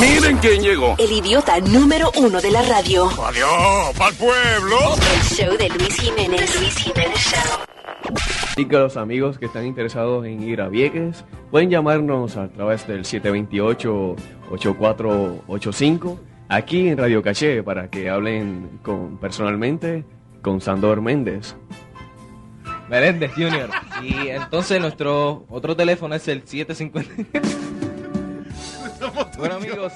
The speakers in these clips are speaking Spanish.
Miren quién llegó. El idiota número uno de la radio. Adiós, pa'l pueblo. El show de Luis Jiménez. Luis Jiménez Show. Y que los amigos que están interesados en ir a Vieques pueden llamarnos a través del 728-8485 aquí en Radio Caché para que hablen con, personalmente con Sandor Méndez. Meléndez Jr. Y entonces nuestro otro teléfono es el 750. Bueno amigos,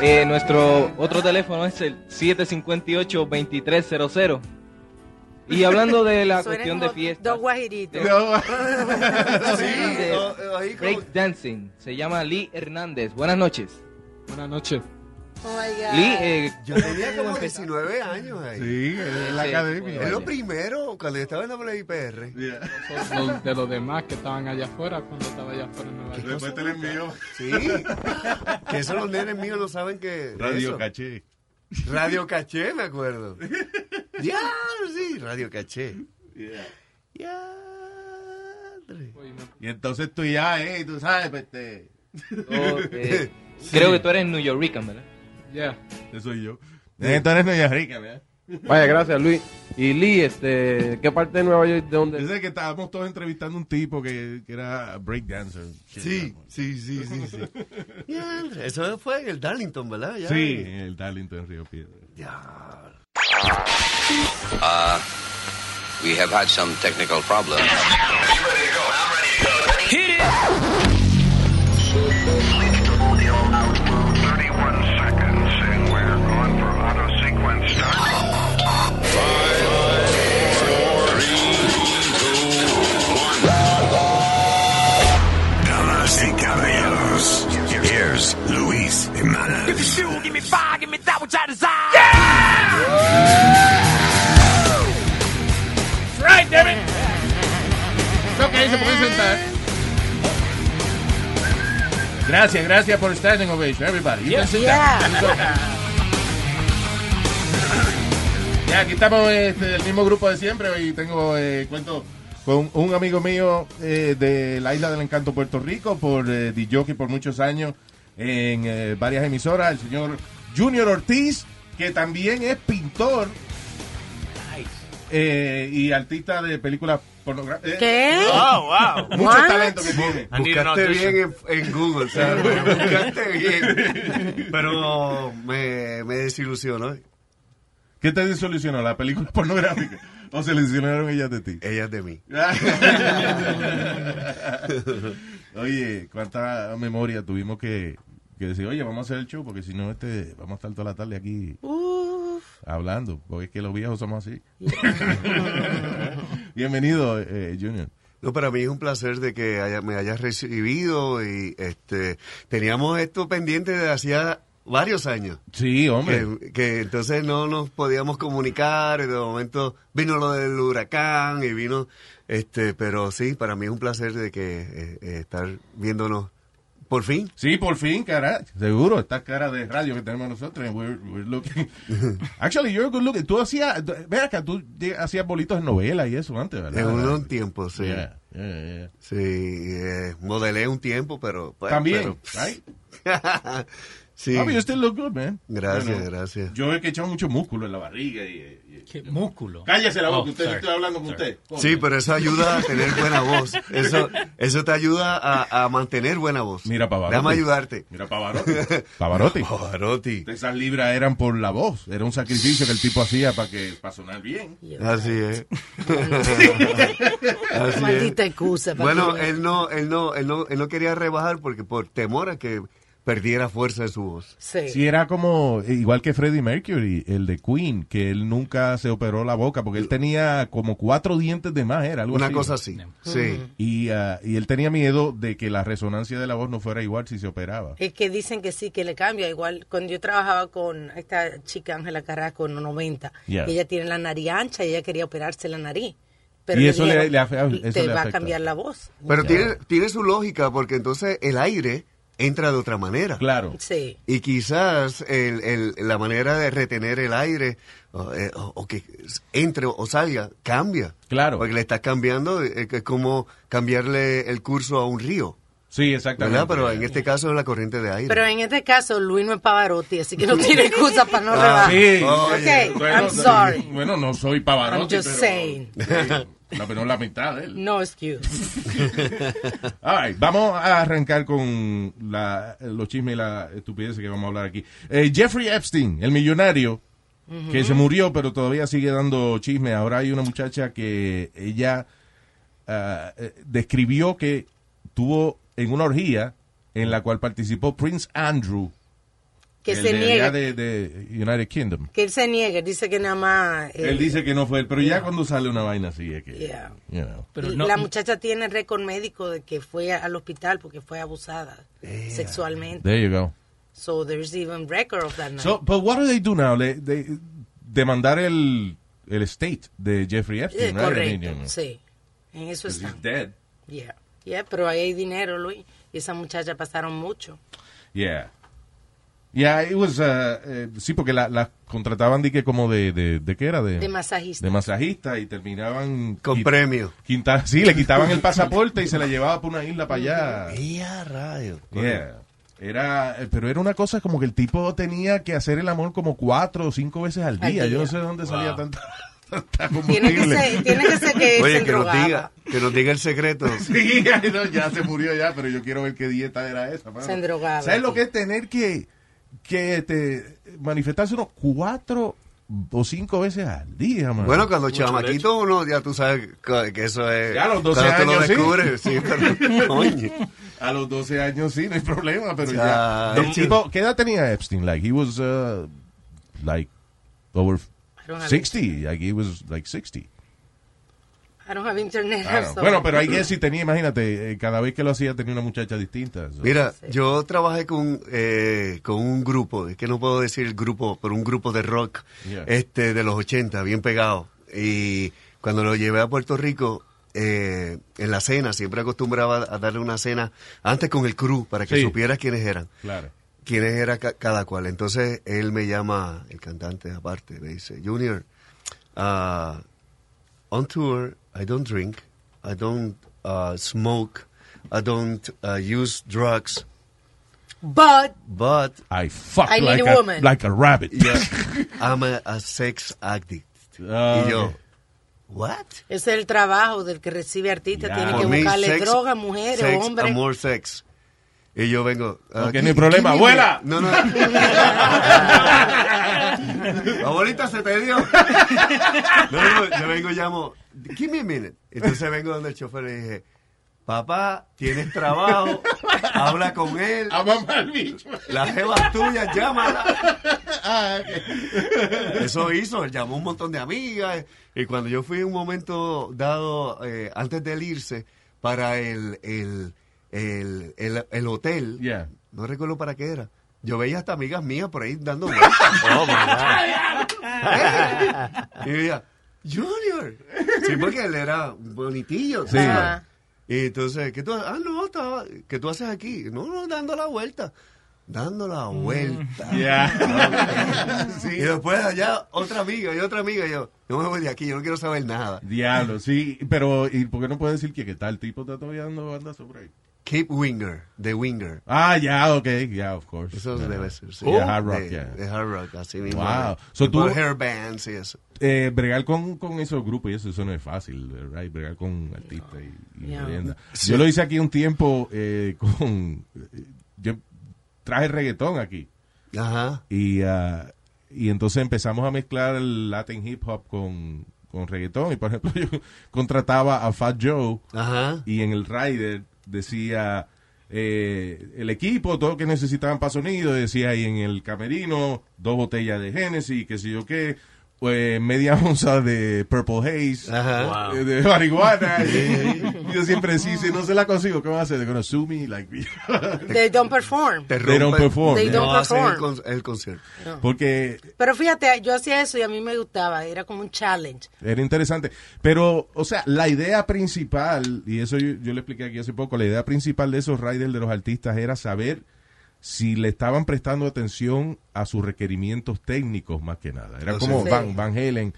eh, nuestro otro teléfono es el 758-2300. Y hablando de la cuestión de fiesta. Dos guajiritos. Break dancing. Se llama Lee Hernández. Buenas noches. Buenas noches. Oh my God. Lee, eh, Yo tenía como 19 años ahí. Sí, en la Sí. academia. Es lo primero, cuando yo estaba en la. Los- de los demás que estaban allá afuera cuando estaba allá afuera en Nueva York. Después te envío. Sí. que eso los nenes míos no saben que. Radio eso. Caché. Radio Caché, me acuerdo. Ya, sí, Radio Caché. Ya. Y entonces tú ya, eh, tú sabes, pues, creo que tú eres New Yorker, ¿verdad? Yeah. ese soy yo. Entonces no es rica, ¿verdad? Vaya, gracias Luis. Y Lee, este, ¿qué parte de Nueva York de dónde? sé que estábamos todos entrevistando a un tipo que, que era breakdancer. Sí, sí, sí, sí, sí. Ya, eso fue en el Darlington, ¿verdad? Ya. Sí, en el Darlington Río Piedra. Uh, we have had some technical problems. Gracias, gracias por standing ovation, everybody. You sit Yeah. Ya, aquí estamos este, del mismo grupo de siempre y tengo eh, cuento con un amigo mío eh, de la Isla del Encanto, Puerto Rico, por eh, DJ por muchos años en eh, varias emisoras, el señor Junior Ortiz, que también es pintor eh, y artista de películas pornográficas. ¿Qué? Mucho What? talento que tiene. Buscaste bien en, en Google, ¿sabes? Buscaste bien. Pero me, me desilusionó. ¿Qué te disolucionó? ¿La película pornográfica? ¿O se le desilusionaron ellas de ti? Ella es de mí. oye, cuánta memoria tuvimos que, que decir, oye, vamos a hacer el show, porque si no, este, vamos a estar toda la tarde aquí Uf. Hablando, porque es que los viejos somos así. Bienvenido, eh, Junior. No, para mí es un placer de que haya- me hayas recibido y este teníamos esto pendiente de hacía varios años. Sí, hombre. Que, que entonces no nos podíamos comunicar y de momento vino lo del huracán y vino este pero sí para mí es un placer de que eh, eh, estar viéndonos por fin Sí, por fin, cara. Seguro, esta cara de radio que tenemos nosotros. We're, we're looking. Actually, you're good looking. Tú hacías, ve acá, tú hacías bolitos en novela y eso antes, ¿verdad? en un tiempo sí Yeah, yeah, yeah. sí eh, modelé un tiempo pero pues, También, pero- right? sí Oh, but you still look good, man. gracias Bueno, gracias Yo he que echado mucho músculo en la barriga y... y- ¿Qué músculo? Cállese la boca, Oh, usted sorry. estoy hablando con usted. Sí, pero eso ayuda a tener buena voz. Eso, eso te ayuda a, a mantener buena voz. Mira, Pavarotti. Déjame ayudarte. Mira, Pavarotti. Pavarotti. Pavarotti. Esas libras eran por la voz. Era un sacrificio que el tipo hacía para que para sonar bien. Así es. Así Maldita es. excusa. Bueno, él no, él no, él no, él no quería rebajar porque por temor a que perdiera fuerza en su voz. Sí. Sí, era como, igual que Freddie Mercury, el de Queen, que él nunca se operó la boca porque él tenía como cuatro dientes de más, era algo Una así. cosa así. Sí. Y, ah, y él tenía miedo de que la resonancia de la voz no fuera igual si se operaba. Es que dicen que sí, que le cambia. Igual cuando yo trabajaba con esta chica Ángela Carrasco en los 90, Yeah. ella tiene la nariz ancha y ella quería operarse la nariz. Pero Y eso le- eso te le va a cambiar la voz. Pero tiene, tiene su lógica porque entonces el aire entra de otra manera. Claro. Sí. Y quizás el, el- la manera de retener el aire o, eh, o- o que entre o salga cambia. Claro. Porque le estás cambiando, eh, es como cambiarle el curso a un río. Sí, exactamente. ¿verdad? Pero en este caso es la corriente de aire. Pero en este caso, Luis no es Pavarotti, así que no tiene excusa para no Ah, rebajar. Sí. Ok, Bueno, I'm sorry. Bueno, no soy Pavarotti, I'm just pero- saying. La menos la mitad de él. No excuse. All right, vamos a arrancar con la- los chismes y la estupidez que vamos a hablar aquí. Eh, Jeffrey Epstein, el millonario, que se murió, pero todavía sigue dando chisme. Ahora hay una muchacha que ella ah, eh, describió que tuvo en una orgía en la cual participó Prince Andrew, Que el se de, niega. de, de United Kingdom. Que él se niega, dice que nada más. eh, Él dice que no fue él, pero ya cuando sale una vaina así es que, Yeah. you know. Pero no- la muchacha tiene récord médico de que fue al hospital porque fue abusada sexualmente. There you go. So there's even record of that night. So, but what do they do now? Le- they- demandar el, el estate de Jeffrey Eh, Epstein? I correcto, mean, you know, sí. En eso está. he's dead. Yeah. Yeah, pero ahí hay dinero, Luis. Y esa muchacha pasaron mucho. Yeah. Yeah, it was, uh, eh, sí, porque la, la contrataban de que como de, de, de qué era? De, De masajista. de masajista y terminaban Con premio. quinta- sí, le quitaban el pasaporte y se la llevaba por una isla para allá. ¡Ya, rayo! Yeah. Era, eh, pero era una cosa como que el tipo tenía que hacer el amor como cuatro o cinco veces al Al día. Yo no sé de dónde salía tanta, Tiene que ser, tiene que, ser que Oye, se que nos, diga, que nos diga el secreto. Sí, no, ya se murió ya, pero yo quiero ver qué dieta era esa. mano. Se endrogaba, ¿Sabes lo que es tener que, que te, manifestarse unos cuatro o cinco veces al día, mano? Bueno, cuando chamaquito uno, ya tú sabes que eso es... Ya a los 12 cuando tú años, lo sí. descubres, sí. pero, coño. A los 12 años sí, no hay problema, pero Ya, ya. El no. tipo, ¿qué edad tenía Epstein? Like, he was, uh, like, over 60. Like, he was, like, 60. I don't have internet. I don't know. so- Bueno, pero hay que si tenía, imagínate, eh, cada vez que lo hacía tenía una muchacha distinta. so. Mira, yo trabajé con, eh, con un grupo, es que no puedo decir el grupo, pero un grupo de rock Yeah. este de los 80, bien pegado. Y cuando lo llevé a Puerto Rico, eh, en la cena, siempre acostumbraba a darle una cena antes con el crew, para que Sí. supieras quiénes eran. Claro. Quiénes era ca- cada cual. Entonces él me llama, el cantante aparte, me dice, Junior, uh, on tour, I don't drink, I don't uh, smoke, I don't uh, use drugs, But but I fuck I like, a woman. like a rabbit. yeah, I'm a, a sex addict. Y yo, what? es el trabajo del que recibe artista. Ya. Tiene For que buscarle sex- droga, mujeres, sex, hombres. amor, sex. Y yo vengo. uh, Ok, gi- no hay problema. ¡Abuela! No, no. Abuelita, se te dio. No, no, yo vengo y llamo. Give me a minute. Entonces vengo donde el chofer le dije. Papá, tienes trabajo, habla con él, A mamá el bicho. la jeva tuya, llámala. Ah. Eso hizo, él llamó un montón de amigas. Y cuando yo fui en un momento dado, eh, antes de él irse, para el, el, el, el, el hotel, Yeah. no recuerdo para qué era. Yo veía hasta amigas mías por ahí dando vueltas. Oh, my God. y yo decía, Junior. Sí, porque él era bonitillo. Sí. Y entonces, ¿qué tú haces? Ah, no, estaba, ¿qué tú haces aquí? No, no, dando la vuelta. Dando la vuelta. Yeah. Y después allá otra amiga y otra amiga. Y yo, no me voy de aquí, yo no quiero saber nada. Diablo, sí. Pero, ¿y por qué no puede decir que, que tal tipo está todavía dando banda sobre ahí? Keep Winger, de Winger. Ah, ya, ok. Yeah, of course. Eso Yeah. debe ser. sí. Yeah, hard rock, de, yeah. de hard rock, así mismo. Wow. So de tú- hair bands y eso. eh, bregar con, con esos grupos y eso, eso no es fácil, right? Bregar con artistas y, y Yeah. leyendas. Sí. Yo lo hice aquí un tiempo eh, con... Yo traje reggaetón aquí Ajá. y, ah, y entonces empezamos a mezclar el Latin hip hop con, con reggaetón y por ejemplo yo contrataba a Fat Joe Ajá. y en el rider decía eh, el equipo, todo lo que necesitaban para sonido, decía ahí en el camerino, dos botellas de Genesis, qué sé yo qué, pues media onza de Purple Haze, Ajá. eh, de marihuana. y yo siempre decía, si no se la consigo, ¿qué van a hacer? They're gonna sue me, like, They don't perform. Te They don't perform. They don't no el, perform. con- el concierto. porque Pero fíjate, yo hacía eso y a mí me gustaba. Era como un challenge. Era interesante. Pero, o sea, la idea principal, y eso yo, yo le expliqué aquí hace poco, la idea principal de esos riders de los artistas era saber si le estaban prestando atención a sus requerimientos técnicos más que nada. Era como. Van, Van Halen,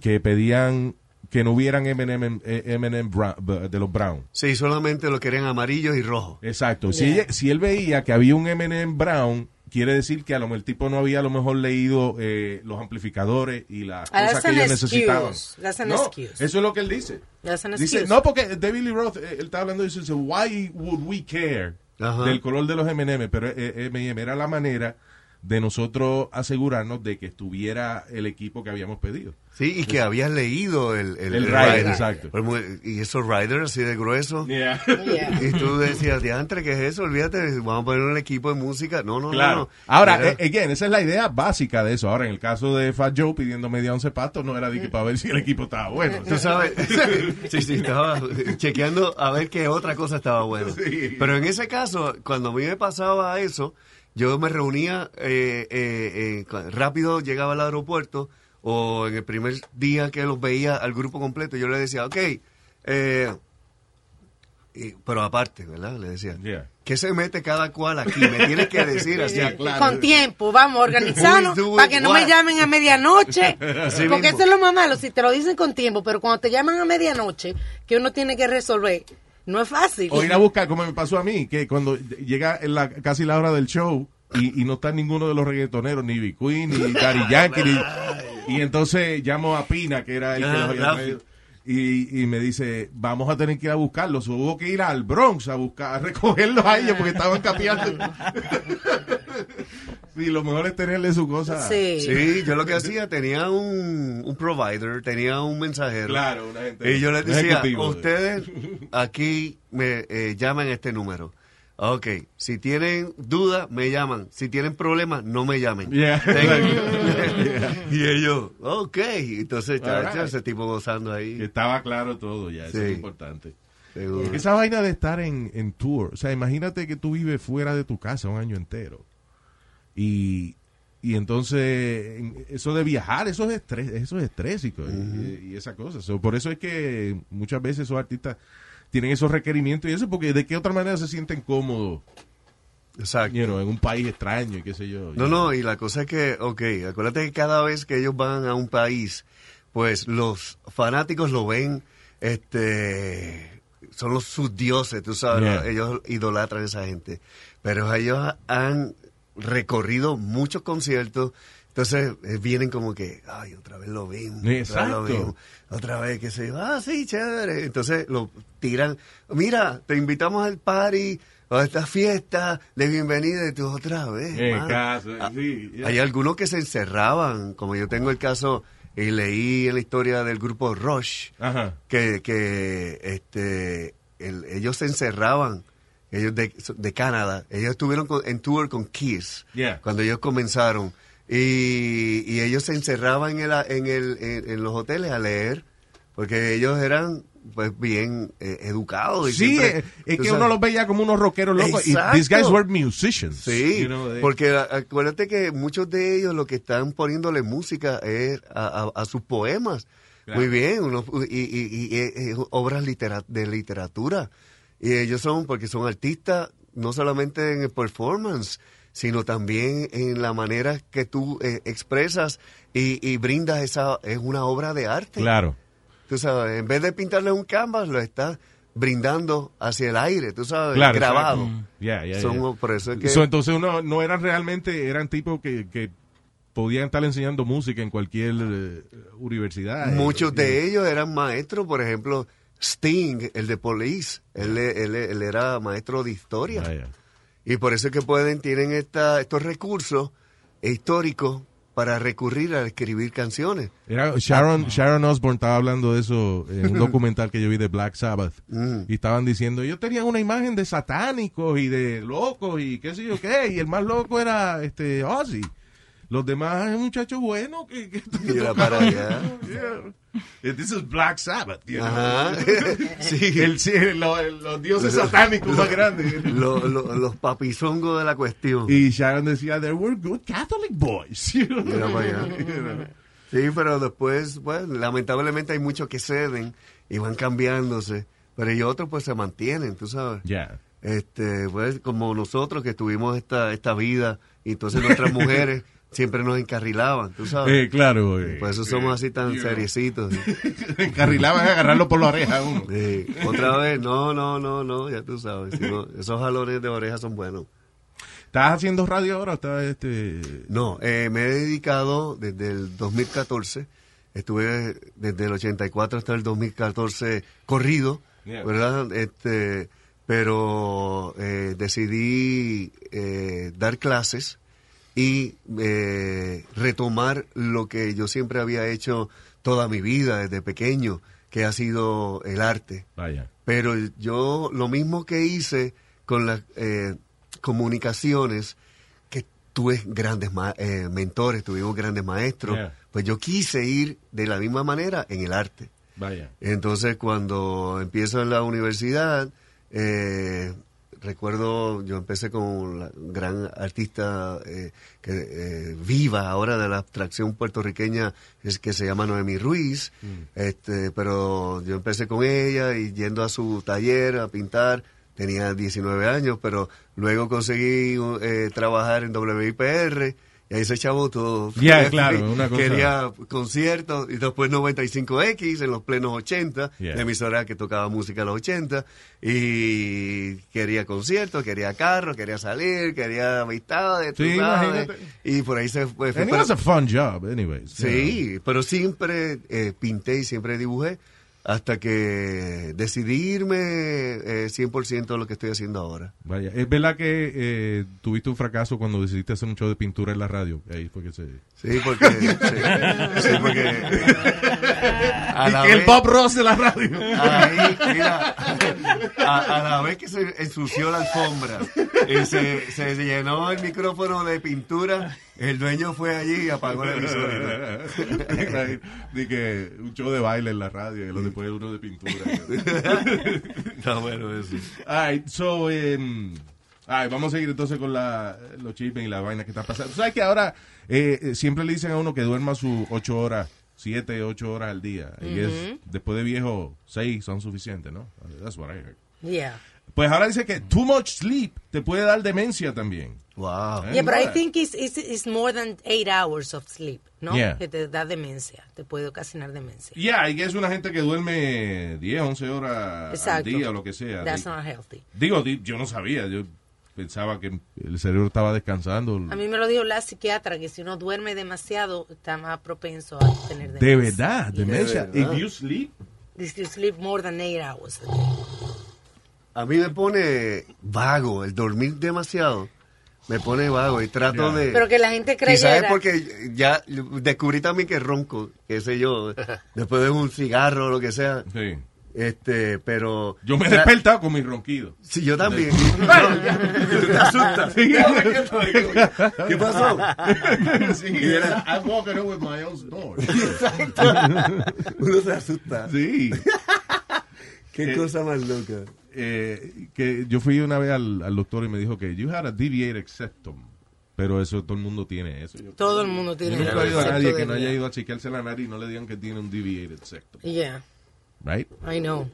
que pedían que no hubieran M&M de los Brown. Sí, solamente lo querían amarillos y rojos. Exacto. Si, ella- si él veía que había un M&M Brown, quiere decir que a lo mejor el tipo no había a lo mejor leído eh, los amplificadores y las Ah, cosas que ellos necesitaban. No, excuse. eso es lo que él dice. Dice, no, porque David Lee Roth, eh, él está hablando de eso, dice, why would we care Ajá. del color de los M&M? Pero eh, M&M era la manera de nosotros asegurarnos de que estuviera el equipo que habíamos pedido. Sí, y que habías leído el, el, El rider, exacto. Pues Y esos riders así de gruesos. Yeah. Y tú decías, diantre, ¿qué es eso? Olvídate, vamos a poner un equipo de música. No, no, Claro. no. no. Ahora, Era- eh, again, esa es la idea básica de eso. Ahora, en el caso de Fat Joe pidiendo media once patos, no era de que para ver si el equipo estaba bueno. Tú sabes, sí, sí, estaba chequeando a ver qué otra cosa estaba buena. Sí. Pero en ese caso, cuando a mí me pasaba eso, yo me reunía, eh, eh, eh, rápido llegaba al aeropuerto, o en el primer día que los veía al grupo completo, yo le decía, ok, eh, y- pero aparte, ¿verdad? Le decía, Yeah. ¿qué se mete cada cual aquí? Me tienes que decir así. Con tiempo, vamos, organizarnos para que no me llamen a medianoche. Así porque mismo. eso es lo más malo, si te lo dicen con tiempo, pero cuando te llaman a medianoche, que uno tiene que resolver, no es fácil. O ir a buscar, como me pasó a mí, que cuando llega en la, casi la hora del show y, y no está ninguno de los reggaetoneros, ni B. Queen, ni Daddy Yankee, ni- y entonces llamo a Pina, que era el que Ah, los había Rafi. traído, y, y me dice, vamos a tener que ir a buscarlos. Hubo que ir al Bronx a buscar, a recogerlos a ellos porque estaban capeando. sí, lo mejor es tenerle su cosa. Sí. Sí, yo lo que hacía, tenía un, un provider, tenía un mensajero. Claro, una gente- Y yo les decía, ustedes aquí me eh, llaman este número. Ok, si tienen duda, me llaman. Si tienen problemas, no me llamen. Yeah. Y ellos, ok. Entonces, chacho, right. ese tipo gozando ahí. Estaba claro todo ya, eso Sí. es importante. Seguro. Esa vaina de estar en, en tour, o sea, imagínate que tú vives fuera de tu casa un año entero. Y, y entonces, en- eso de viajar, eso es estrés, eso es estrésico y, y esa cosa. So, por eso es que muchas veces esos artistas tienen esos requerimientos y eso, porque de qué otra manera se sienten cómodos, Exacto. you know, en un país extraño y qué sé yo. No, no, y la cosa es que, ok, acuérdate que cada vez que ellos van a un país, pues los fanáticos lo ven, este, son los sus dioses, tú sabes, Yeah. ellos idolatran a esa gente. Pero ellos han recorrido muchos conciertos, entonces eh, vienen como que, ay, otra vez lo mismo, otra vez lo otra vez, sé yo, ah, sí, chévere. Entonces lo tiran, mira, te invitamos al party, a esta fiesta de bienvenida y tú otra vez. Eh, caso, Ah, sí, yeah. Hay algunos que se encerraban, como yo tengo el caso y leí en la historia del grupo Rush, Ajá. que, que este, el- ellos se encerraban, ellos de, de Canadá, ellos estuvieron con- en tour con Kiss Yeah. cuando ellos comenzaron y, y ellos se encerraban en, el, en, el, en, en los hoteles a leer porque ellos eran pues bien eh, educados. Y Sí, siempre, es que sabes- uno los veía como unos rockeros locos. Y these guys were musicians. Sí, you know, they- porque acuérdate que muchos de ellos lo que están poniéndole música es a, a- a sus poemas. Claro. Muy bien, y, y- y- y- y obras litera- de literatura. Y ellos son, porque son artistas, no solamente en el performance, sino también en la manera que tú eh, expresas y, y brindas esa, es una obra de arte. Claro. Tú sabes, en vez de pintarle un canvas, lo estás brindando hacia el aire, tú sabes, Claro, grabado. exacto. Yeah, yeah, Son- yeah. Por eso es que... So, entonces uno no eran realmente, eran tipos que, que podían estar enseñando música en cualquier eh, universidad. Muchos Eh, de ellos eran maestros, por ejemplo, Sting, el de Police, él, él- él era maestro de historia. Ah. Y por eso es que pueden, tienen esta, estos recursos históricos para recurrir a escribir canciones. Era Sharon, Sharon Osbourne estaba hablando de eso en un documental que yo vi de Black Sabbath. Mm. Y estaban diciendo, yo tenía una imagen de satánicos y de locos y qué sé yo qué. Y el más loco era este Ozzy. Los demás muchachos buenos que, que Mira para allá. Yeah. This is Black Sabbath. you know. Ajá. sí. El- el- los dioses satánicos más grandes. Lo- lo- los papizongos de la cuestión. Y Sharon decía, there were good Catholic boys. you know. Mira para allá. You know. Sí, pero después, pues, lamentablemente hay muchos que ceden y van cambiándose, pero hay otros pues se mantienen, tú sabes. Yeah. Este, pues, como nosotros que tuvimos esta, esta vida y entonces nuestras mujeres siempre nos encarrilaban, tú sabes. Eh, claro. eh, Por eso somos así tan seriecitos. encarrilaban a agarrarlo por la oreja uno. Sí, Otra vez, no, no, no, no, ya tú sabes. si no, esos jalones de oreja son buenos. ¿Estás haciendo radio ahora o estás este...? No, eh, me he dedicado desde el 2014, estuve desde el 84 hasta el 2014 corrido, Yeah. ¿verdad? Este, pero eh, decidí eh, dar clases y eh, retomar lo que yo siempre había hecho toda mi vida desde pequeño, que ha sido el arte. Vaya. Pero yo lo mismo que hice con las eh, comunicaciones, que tuve grandes ma- eh, mentores, tuvimos grandes maestros, Yeah. pues yo quise ir de la misma manera en el arte. Vaya. Entonces cuando empiezo en la universidad, eh, recuerdo, yo empecé con la gran artista eh, que eh, viva ahora de la abstracción puertorriqueña, es que se llama Noemi Ruiz, este, pero yo empecé con ella y yendo a su taller a pintar, tenía 19 años, pero luego conseguí eh, trabajar en WIPR. Y ahí se echaba todo. Ya, claro, una cosa- Quería conciertos y después 95X en los plenos 80, Yeah. la emisora que tocaba música a los 80 y quería conciertos, quería carros, quería salir, quería amistades, Sí, sabes. Y por ahí se fue. fue And it pero- was a fun job, anyways. sí, pero siempre eh, pinté y siempre dibujé hasta que decidí irme eh, 100% a lo que estoy haciendo ahora. Vaya. Es verdad que eh, tuviste un fracaso cuando decidiste hacer un show de pintura en la radio. Ahí fue que se... Sí, porque... sí, sí, porque... a la Y que el Bob Ross de la radio. Ahí, mira, a, a la vez que se ensució la alfombra y se, se llenó el micrófono de pintura, el dueño fue allí y apagó la emisora. Di que un show de baile en la radio y lo después uno de pintura. Está bueno eso. All right, so, um, all right, vamos a seguir entonces con la, los chismes y la vaina que está pasando. ¿Sabes que ahora eh, eh, siempre le dicen a uno que duerma sus ocho horas, siete, ocho horas al día? Y es, después de viejo, seis son suficientes, ¿no? That's what I heard. Yeah. Pues ahora dice que too much sleep te puede dar demencia también. Wow. Yeah, but I think it's, it's, it's more than eight hours of sleep, ¿no? Yeah. Que te da demencia, te puede ocasionar demencia. Yeah, y que es una gente que duerme 10, 11 horas Exacto. al día o lo que sea. That's not healthy. Digo, di- yo no sabía, yo pensaba que el cerebro estaba descansando. A mí me lo dijo la psiquiatra que si uno duerme demasiado está más propenso a tener demencia. De verdad, demencia. verdad. If you sleep, If you sleep more than eight hours. A mí me pone vago el dormir demasiado. Me pone vago y trato de... Pero que la gente Quizás es porque ya descubrí también que ronco, qué sé yo, después de un cigarro o lo que sea. sí. Este, pero... Yo me he despertado con mi ronquido. Sí, yo también. Tú te asustas. ¿Qué pasó? Sí, era- I'm walking with my own snore. Uno se asusta. Sí. Qué Eh, cosa más loca. Eh, que yo fui una vez al, al doctor y me dijo que you had a deviated septum. Pero eso todo el mundo tiene eso. Yo, Todo el mundo tiene yo nunca he oído a nadie que no haya ido a chequearse la nariz y no le digan que tiene un deviated septum. Yeah, Right? I know.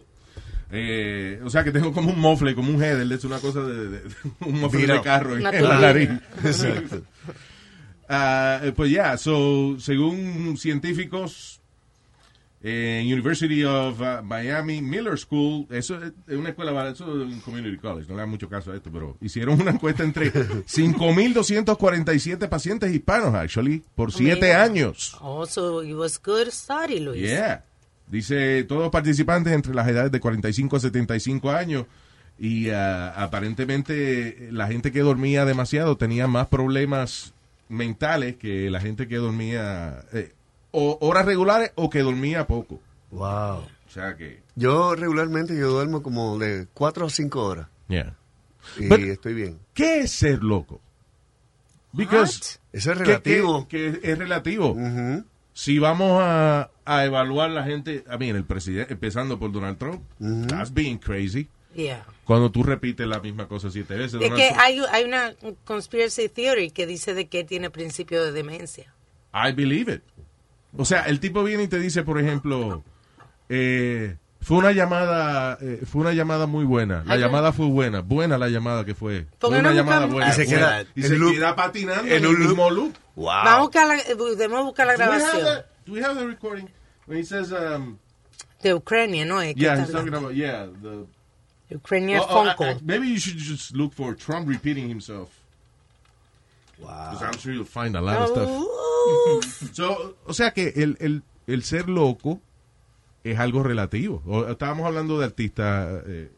Eh, o sea que tengo como un mofle, como un header, es una cosa de, de- de- un mofle de carro en, en la nariz. Exacto. Eh, pues ya, so, según científicos en University of uh, Miami Miller School, eso es una escuela, barata, eso es un community college, no le da mucho caso a esto, pero hicieron una encuesta entre 5.247 pacientes hispanos, actually, por siete Mira. años. Also, it was good study, Luis. Yeah. Dice, todos participantes entre las edades de 45 a 75 años y ah, aparentemente la gente que dormía demasiado tenía más problemas mentales que la gente que dormía eh, o horas regulares o que dormía poco. Wow. O sea que, Yo regularmente yo duermo como de 4 a 5 horas yeah. y estoy bien. ¿Qué es ser loco? Because Eso es relativo. Que, que es relativo. Si vamos a, a evaluar la gente, a mí, el presidente, empezando por Donald Trump, that's being crazy. Yeah. Cuando tú repites la misma cosa siete veces. Es que hay, hay una conspiracy theory que dice de que tiene principio de demencia. I believe it. O sea, el tipo viene y te dice, por ejemplo, eh, Fue una llamada, eh, fue una llamada muy buena. La llamada fue buena, buena la llamada que fue. ¿Por Fue una llamada buena. Y se queda y se loop. queda patinando En un mismo loop. Wow. Vamos a buscar la, debemos buscar la Do we have grabación. the- do we have the recording? When he says, um, De Ucrania, ¿no? Es que yeah, he's talking about, yeah, the, Ucrania Oh, oh, phone call. Maybe you should just look for Trump repeating himself. Wow. Because I'm sure you'll find a lot of stuff. So, o sea que el, el, el ser loco es algo relativo. O- estábamos hablando de artistas eh,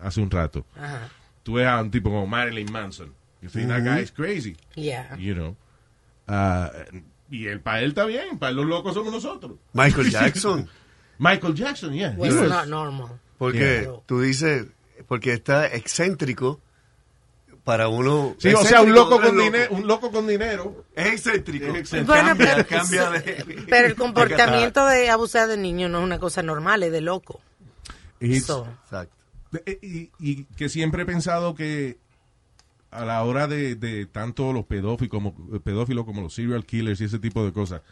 hace un rato. Ajá. Tú ves a un tipo como Marilyn Manson. You think that guy is crazy, Yeah. you know. Ah, y él, para él está bien, para los locos somos nosotros. Michael Jackson. Michael Jackson, yeah. Was was- not normal. Porque Yeah. tú dices, porque está excéntrico para uno. Sí, o sea, un loco con loco. dinero, un loco con dinero. Es excéntrico. Es excéntrico. Bueno, cambia, pero, cambia de. pero el comportamiento de abusar de niños no es una cosa normal, es de loco. So, Exacto. Eh, Y, y que siempre he pensado que a la hora de, de tanto los pedófilos como, pedófilos como los serial killers y ese tipo de cosas,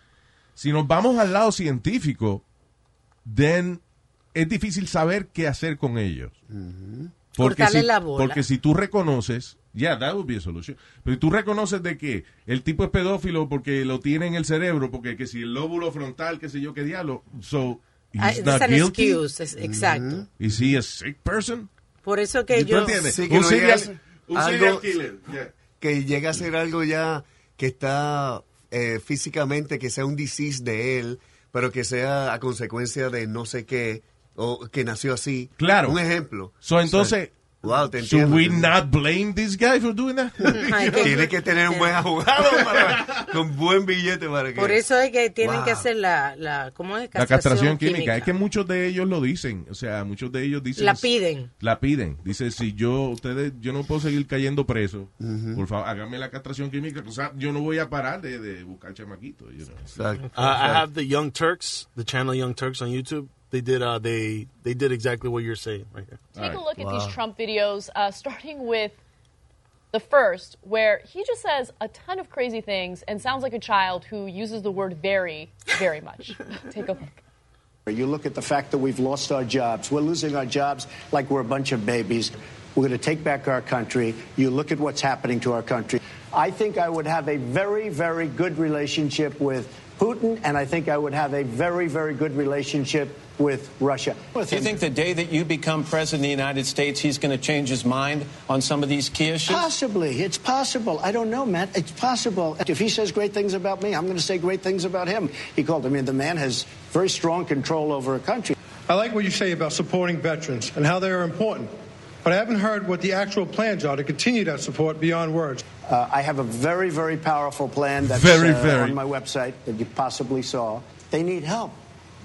si nos vamos al lado científico, then es difícil saber qué hacer con ellos. Porque Cortarle si, la bola. porque si tú reconoces, yeah, that would be a solution. Pero tú reconoces de que el tipo es pedófilo porque lo tiene en el cerebro, porque que si el lóbulo frontal, qué sé yo, qué diablo, so ah, he's it's not an guilty. excuse, es- exacto. Is he a sick person? Por eso que ¿Tú yo... Sí, que un no serial, llegas un algo- serial killer. yeah. Que llega a ser algo ya que está eh, físicamente, que sea un disease de él, pero que sea a consecuencia de no sé qué, o que nació así. Claro. Un ejemplo. So, entonces, Wow, te should entiendo. we not blame this guy for doing that? Tiene que tener un buen abogado para, con buen billete para que. Por eso es que tienen Wow. que hacer la, la ¿cómo es? La castración química. Es que muchos de ellos lo dicen. O sea, muchos de ellos dicen. La piden. La piden. Dice, si yo, ustedes, yo no puedo seguir cayendo preso, por favor, háganme la castración química. O sea, yo no voy a parar de, de buscar chamaquitos. you know. Exacto. Uh, I have the Young Turks, the channel Young Turks on YouTube. They did uh, they they did exactly what you're saying right here. Take a look at these Trump videos, uh, starting with the first, where he just says a ton of crazy things and sounds like a child who uses the word very, very much. Take a look. You look at the fact that we've lost our jobs. We're losing our jobs like we're a bunch of babies. We're going to take back our country. You look at what's happening to our country. I think I would have a very, very good relationship with Putin, and I think I would have a very, very good relationship with Russia. With Do you think the day that you become president of the United States, he's going to change his mind on some of these key issues? Possibly. It's possible. I don't know, Matt. It's possible. If he says great things about me, I'm going to say great things about him. He called. I mean, the man has very strong control over a country. I like what you say about supporting veterans and how they are important, but I haven't heard what the actual plans are to continue that support beyond words. Uh, I have a very, very powerful plan that's Very, uh, very. on my website that you possibly saw. They need help.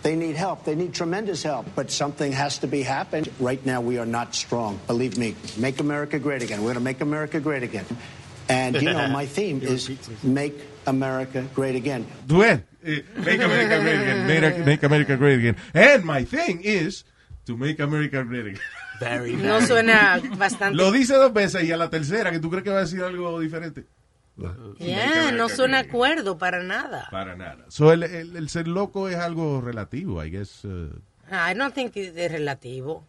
They need help. They need tremendous help. But something has to be happening. Right now, we are not strong. Believe me. Make America great again. We're going to make America great again. And, you know, my theme is make America great again. Tú ves, eh, make America great again. Make, make America great again. And my thing is to make America great again. Very. No suena bastante... Lo dice dos veces y a la tercera, que tú crees que va a decir algo diferente. Yeah, no suena acuerdo para nada. Para nada. So, el, el- el ser loco es algo relativo, I guess. uh, I don't think es relativo.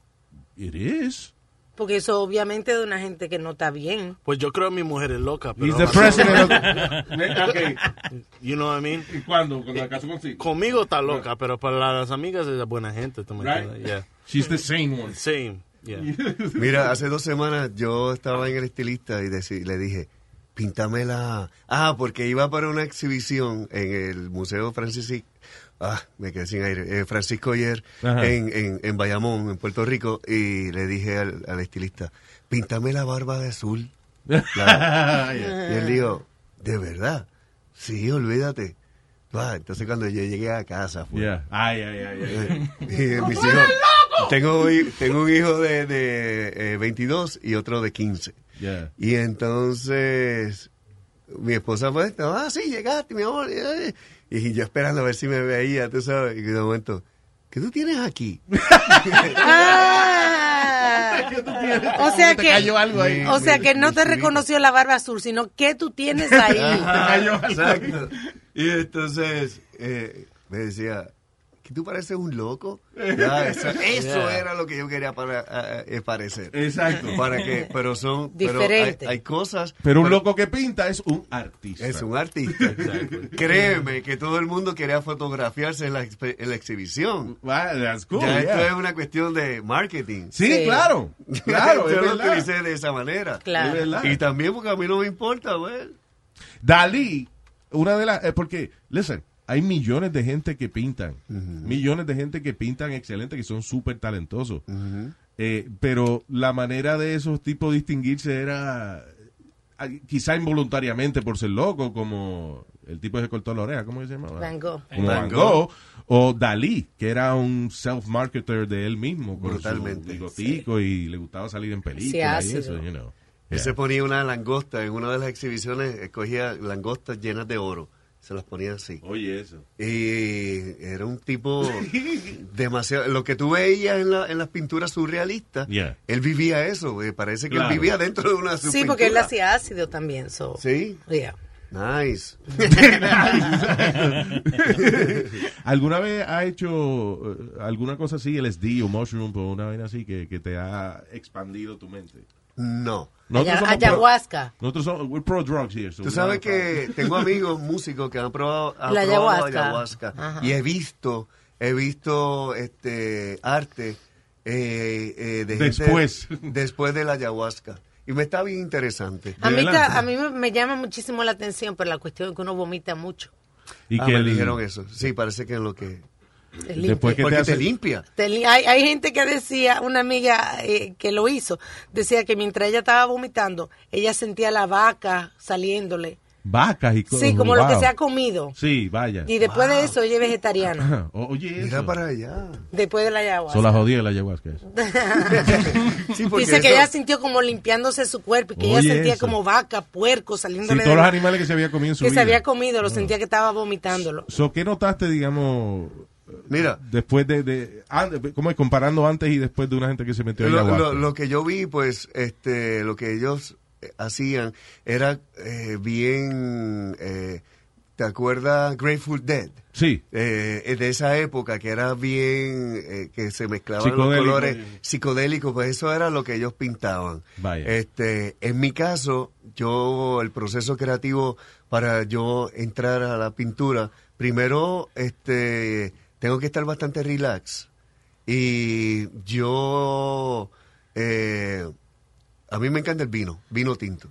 it is. Porque eso obviamente de una gente que no está bien. Pues yo creo que mi mujer es loca. Pero He's the president of... okay. You know what I mean? ¿Y cuándo? ¿Cuando la casó consigo? Conmigo está loca, pero para las amigas es buena gente. ¿tú me Right. Yeah. She's the same one. Same. Yeah. Mira, hace dos semanas yo estaba en el estilista y le dije, píntame la... Ah, porque iba para una exhibición en el Museo Francis... Ah, me quedé sin aire. Eh, Francisco Oyer Ajá. en, en, en Bayamón, en Puerto Rico, y le dije al, al estilista, píntame la barba de azul. La- y él dijo, ¿de verdad? Sí, olvídate. Ah, entonces cuando yo llegué a casa fue... Yeah. Ay, ay, ay, ay. Y mis hijos, tengo, tengo un hijo de, de eh, 22 y otro de 15. Yeah. Y entonces mi esposa fue, ah, sí, llegaste, mi amor. eh". Y yo esperando a ver si me veía, tú sabes. Y de momento, ¿qué tú tienes aquí? Ah, o sea que, cayó algo ahí. o sea que no te mi- mi- reconoció la barba azul, sino que tú tienes ahí. Exacto. Y entonces eh, me decía, que tú pareces un loco. Ya, eso eso Yeah. era lo que yo quería para, a- a- parecer. Exacto. Para que, pero son, pero hay, Diferente. hay cosas. Pero un loco que pinta es un artista. Es un artista. Créeme que todo el mundo quería fotografiarse en la, en la exhibición. Wow, that's cool, ya esto es una cuestión de marketing. Sí, Sí. claro, claro, Yo lo utilicé de esa manera. Claro. Es. Y también porque a mí no me importa, güey. Dalí, una de las... eh, porque, listen, hay millones de gente que pintan. Millones de gente que pintan excelente, que son súper talentosos. Eh, pero la manera de esos tipos distinguirse era eh, quizá involuntariamente por ser loco, como el tipo que se cortó la oreja, ¿cómo se llamaba? Van Gogh. Como Van Van Gogh. O Dalí, que era un self-marketer de él mismo. Con Brutalmente. Su bigotico y le gustaba salir en películas y ácido. eso, you know. Él Yeah. se ponía una langosta en una de las exhibiciones, escogía langostas llenas de oro. Se las ponía así. Oye, eso. Y era un tipo demasiado. Lo que tú veías en, la- en las pinturas surrealistas, Yeah. él vivía eso. güey. Parece que Claro. él vivía dentro de una Sí, porque él hacía ácido también. So. Sí. Yeah. Nice. ¿Alguna vez ha hecho eh, alguna cosa así, LSD o mushroom o una vaina así que, que te ha expandido tu mente? No. Pro- ayahuasca. nosotros somos we're pro drugs here. so Tú sabes que tengo amigos músicos que han probado, han La probado ayahuasca. ayahuasca. Y he visto, he visto este arte eh, eh, de gente- Después. después de la ayahuasca. Y me está bien interesante. A mí, a mí me, me llama muchísimo la atención, pero la cuestión es que uno vomita mucho. Y Ah, que me el- dijeron eso. Sí, parece que es lo que... Te. Después que Porque te te, hace- limpia. Te li- hay, hay gente que decía, una amiga eh, que lo hizo, decía que mientras ella estaba vomitando, ella sentía la vaca saliéndole. Vacas y cosas. Sí, como lo que se ha comido. Sí, vaya. Y después de eso, ella es vegetariana. Oye, Mira eso. para allá. Después de la ayahuasca. Son las jodidas la ayahuasca. eso. Sí, Dice que ella sintió como limpiándose su cuerpo y que ella sentía eso. como vaca, puerco, Sí, saliéndole todos de- los animales que se había comido en su que vida. se había comido, lo sentía que estaba vomitándolo. So, ¿Qué notaste, digamos, Mira, después de, de ¿cómo es? comparando antes y después de una gente que se metió a lo, ayahuasca? lo- lo que yo vi, pues, este, lo que ellos eh, hacían era eh, bien, eh, ¿te acuerdas Grateful Dead? Sí. Eh, de esa época que era bien, eh, que se mezclaban los colores psicodélicos, pues eso era lo que ellos pintaban. Vaya. Este, en mi caso, yo, el proceso creativo para yo entrar a la pintura, primero, este, tengo que estar bastante relax. Y yo, eh, a mí me encanta el vino, vino tinto.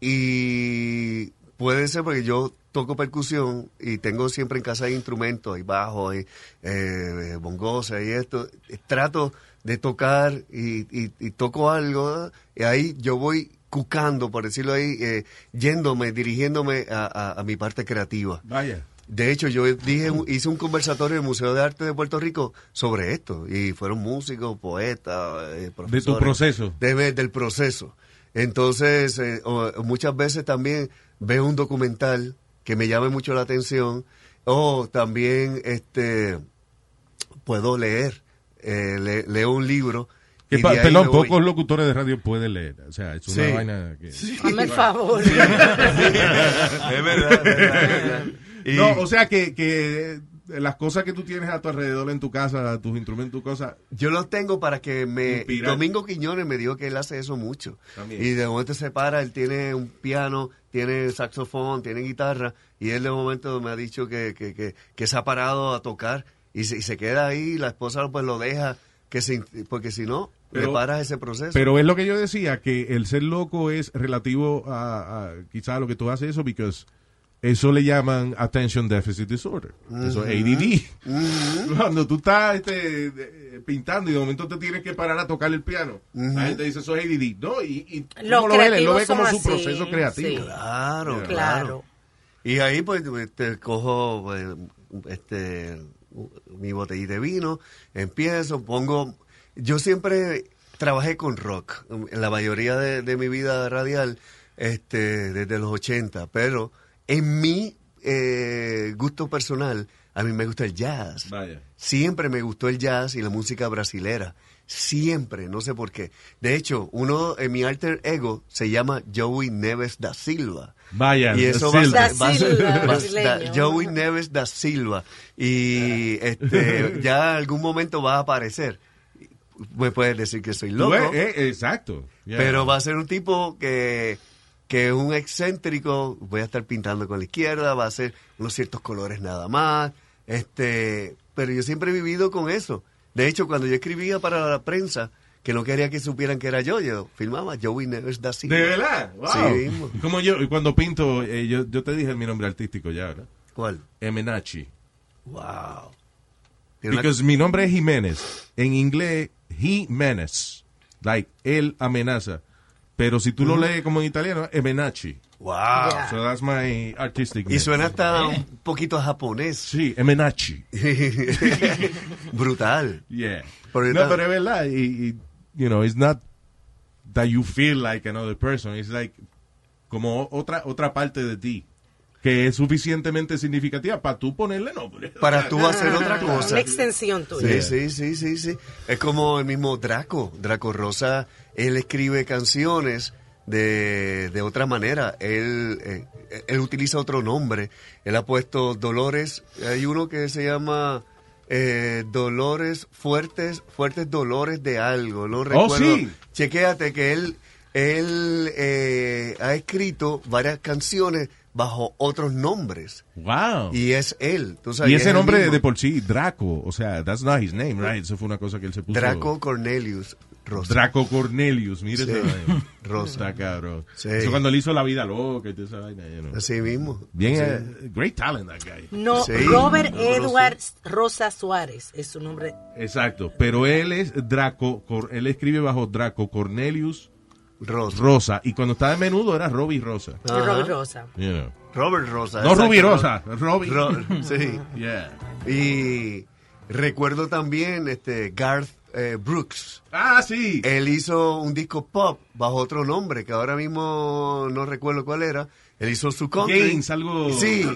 Y puede ser porque yo toco percusión y tengo siempre en casa instrumentos, hay bajo, hay eh, bongosa y esto. Trato de tocar y, y- y toco algo y ahí yo voy cucando, por decirlo ahí, eh, yéndome, dirigiéndome a, a- a mi parte creativa. Vaya. De hecho, yo dije, hice un conversatorio en el Museo de Arte de Puerto Rico sobre esto. Y fueron músicos, poetas, eh, profesores. proceso. De- del proceso. Entonces, eh, o- muchas veces también veo un documental que me llame mucho la atención. O también este puedo leer. eh, le- leo un libro. Que y pa- de ahí perdón, voy. pocos locutores de radio pueden leer. O sea, es una Sí. vaina que... Hazme el favor. Es verdad, es verdad, es verdad. Y- No, o sea que, que las cosas que tú tienes a tu alrededor en tu casa, tus instrumentos, tus cosas... Yo los tengo para que me... Inspirar. Domingo Quiñones me dijo que él hace eso mucho. También. Y de momento se para, él tiene un piano, tiene saxofón, tiene guitarra, y él de momento me ha dicho que, que, que, que se ha parado a tocar y se, y se queda ahí, la esposa pues lo deja, que se, porque si no, Pero- le paras ese proceso. Pero es lo que yo decía, que el ser loco es relativo a, a quizá a lo que tú haces eso, porque eso le llaman Attention Deficit Disorder. Eso es ADD. Cuando tú estás este, de- pintando y de momento te tienes que parar a tocar el piano, la gente dice eso es ADD. No, y, y Los ¿cómo lo ve? Él lo ve creativos como su así, proceso creativo. sí. Claro, Yeah. claro. Y ahí pues te cojo pues, este mi botellita de vino, empiezo, pongo yo siempre trabajé con rock en la mayoría de, de mi vida radial este desde los 80, pero en mi eh, gusto personal a mí me gusta el jazz. Vaya. Siempre me gustó el jazz y la música brasilera. Siempre, no sé por qué. De hecho, uno en mi alter ego se llama Joey Neves da Silva. Vaya, y eso da va a Silva. ser- va Da Silva, va da- Joey Neves da Silva. Y este, ya en algún momento va a aparecer. Me puedes decir que soy loco. Tú, eh, eh, exacto. Yeah. Pero va a ser un tipo que, que es un excéntrico, voy a estar pintando con la izquierda, va a ser unos ciertos colores nada más. Este, pero yo siempre he vivido con eso. De hecho, cuando yo escribía para la prensa, que no quería que supieran que era yo, yo filmaba Joey Neves da Silva. ¿De verdad? Wow. Sí mismo. Como yo, cuando pinto, eh, yo, yo te dije mi nombre artístico ya, ¿verdad? ¿Cuál? Emenachi. Wow. Una- Porque mi nombre es Jiménez. En inglés, Jiménez. Like, él amenaza. Pero si tú lo lees como en italiano, Emenachi. Wow. So that's my artistic Y name. suena hasta un poquito a japonés. Sí, Emenachi. Brutal. Yeah. Pero no, pero es verdad. Y, y, you know, it's not that you feel like another person. It's like como otra, otra parte de ti que es suficientemente significativa para tú ponerle nombre. Para tú hacer otra cosa. Una extensión tuya. Sí, sí, sí, sí, sí. Es como el mismo Draco. Draco Rosa, él escribe canciones de, de otra manera. Él, eh, él utiliza otro nombre. Él ha puesto Dolores. Hay uno que se llama eh, Dolores Fuertes, Fuertes Dolores de algo. No recuerdo. Oh, sí. Chequéate que él, él eh, ha escrito varias canciones bajo otros nombres. Wow. Y es él. tú sabes, Y es ese el nombre de por sí, Draco, o sea, that's not his name, right? Eso fue una cosa que él se puso. Draco Cornelius Rosa. Draco Cornelius, mire Sí. esa vaina. Rosa. Está cabrón. Sí. Eso cuando le hizo la vida loca y toda esa vaina, you know. Así mismo. Bien, Sí. eh, great talent that guy. No, Sí, Robert sabroso. Edward Rosa Suárez es su nombre. Exacto, pero él es Draco, Cor- él escribe bajo Draco Cornelius Rosa. Rosa, y cuando estaba de menudo era Robbie Rosa. Robert Rosa. You know. Robert Rosa. No. Ruby Rosa, Robbie. Ro- sí. Yeah. Y recuerdo también este Garth eh, Brooks. Ah, sí. Él hizo un disco pop bajo otro nombre que ahora mismo no recuerdo cuál era. Él hizo su country. Gaines, algo- Sí,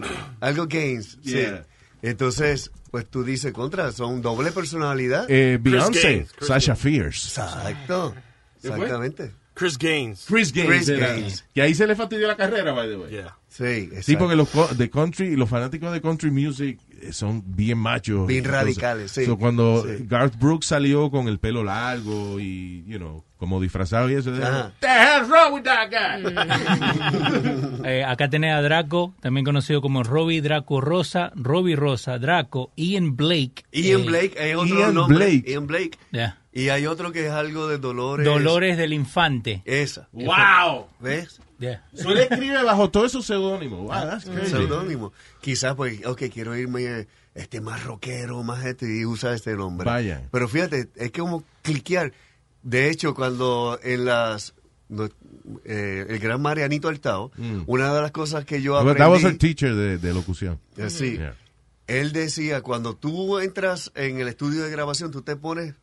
algo Gaines. Yeah. Sí. Entonces, pues tú dices contra, son doble personalidad. Eh, Beyoncé, Sasha. Fierce. Exacto. Exactamente. Chris Gaines. Chris Gaines. Chris era- Gaines. Que ahí se le fastidió la carrera, by the way. Yeah. Sí, exacto. Sí, porque los de country, los fanáticos de country music eh, son bien machos. Bien Entonces, radicales, sí. so, cuando Sí. Garth Brooks salió con el pelo largo y, you know, como disfrazado y eso, Ajá. the hell's wrong with that guy? Eh, acá tenés a Draco, también conocido como Robbie Draco Rosa, Robbie Rosa, Draco, Ian Blake. Ian eh, Blake, hay otro Ian nombre. Blake. Ian Blake. ya. Y hay otro que es algo de Dolores. Dolores del Infante. Esa. wow. ¿Ves? Ya. So, él escribe bajo todos esos seudónimos. Wow, that's crazy. Seudónimo. Quizás, pues, ok, quiero irme este más rockero, más este, y usa este nombre. Vaya. Pero fíjate, es que como cliquear. De hecho, cuando en las. no, eh, el gran Marianito Altao, Mm. una de las cosas que yo That aprendí. was our teacher de, de locución. Eh, Sí. Yeah. Él decía, cuando tú entras en el estudio de grabación, tú te pones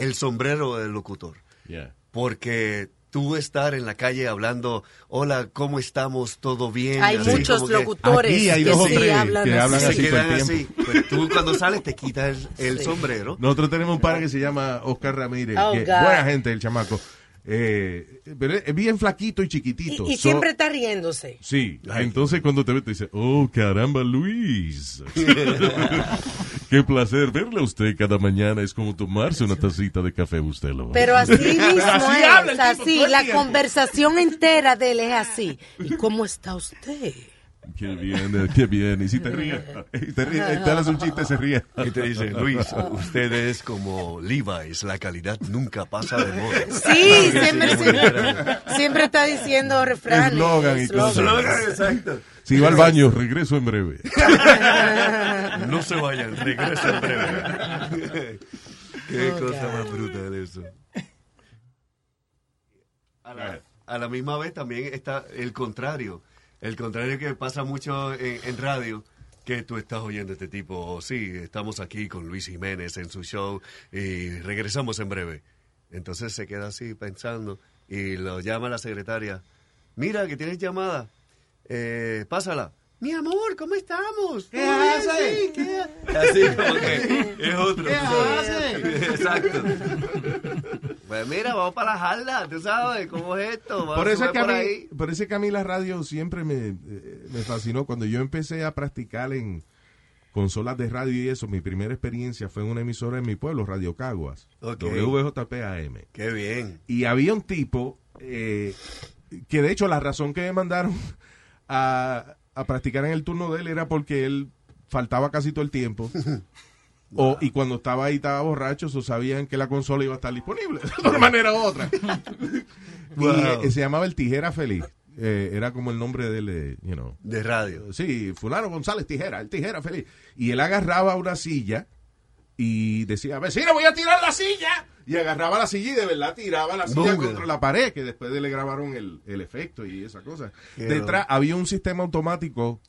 el sombrero del locutor. Yeah. Porque tú estar en la calle hablando, hola, ¿cómo estamos? ¿Todo bien? Hay Así muchos que- locutores Aquí hay que sí tres hablan que así. hablan se así todo el quedan así. tiempo. Pues tú cuando sales te quitas el, el Sí. sombrero. Nosotros tenemos un par que se llama Oscar Ramírez. Oh, que- buena gente, el chamaco. Eh, pero es bien flaquito y chiquitito. Y, y So- siempre está riéndose. Sí, entonces cuando te ve te dice, oh caramba Luis, qué placer verle a usted cada mañana, es como tomarse una tacita de café, usted lo Pero así mismo Así es, La conversación entera de él es así. ¿Y cómo está usted? Qué bien, eh, qué bien, y si te ríes, y te ríes, y te haces un chiste, se ríe. Y te dice, Luis, usted es como Levi's, la calidad nunca pasa de moda. Sí, siempre, siempre, siempre está diciendo refranes. Eslogan y eslogan. cosas. Exacto. Si va al baño, regreso en breve. No se vayan, regreso en breve. Qué Oh, cosa God. más brutal eso. A la, a la misma vez también está el contrario. El contrario que pasa mucho en, radio, que tú estás oyendo este tipo, "Oh, sí, estamos aquí con Luis Jiménez en su show y regresamos en breve. Entonces se queda así pensando y lo llama la secretaria. Mira, que tienes llamada. Eh, pásala. Mi amor, ¿cómo estamos? ¿Qué hace? Sí, ¿qué ha-?" Así como que es otro. ¿Qué tú sabes. hace? Exacto. Pues mira, vamos para la jarda, tú sabes cómo es esto. Vamos Por eso, es que a por mí, ahí. por eso es que a mí la radio siempre me, eh, me fascinó. Cuando yo empecé a practicar en consolas de radio y eso, mi primera experiencia fue en una emisora en mi pueblo, Radio Caguas, Ok. WJPAM. Qué bien. Y había un tipo eh, que de hecho la razón que me mandaron a, a practicar en el turno de él era porque él faltaba casi todo el tiempo. O, y cuando estaba ahí estaba borracho, o sabían que la consola iba a estar disponible de una manera u otra. Wow. Y eh, se llamaba el Tijera Feliz. Eh, era como el nombre de él, eh, you know. De radio. Sí, fulano González Tijera, el Tijera Feliz. Y él agarraba una silla y decía, vecino, voy a tirar la silla. Y agarraba la silla y de verdad tiraba la silla contra la pared, que después de le grabaron el, el efecto y esa cosa. Qué Detrás había un sistema automático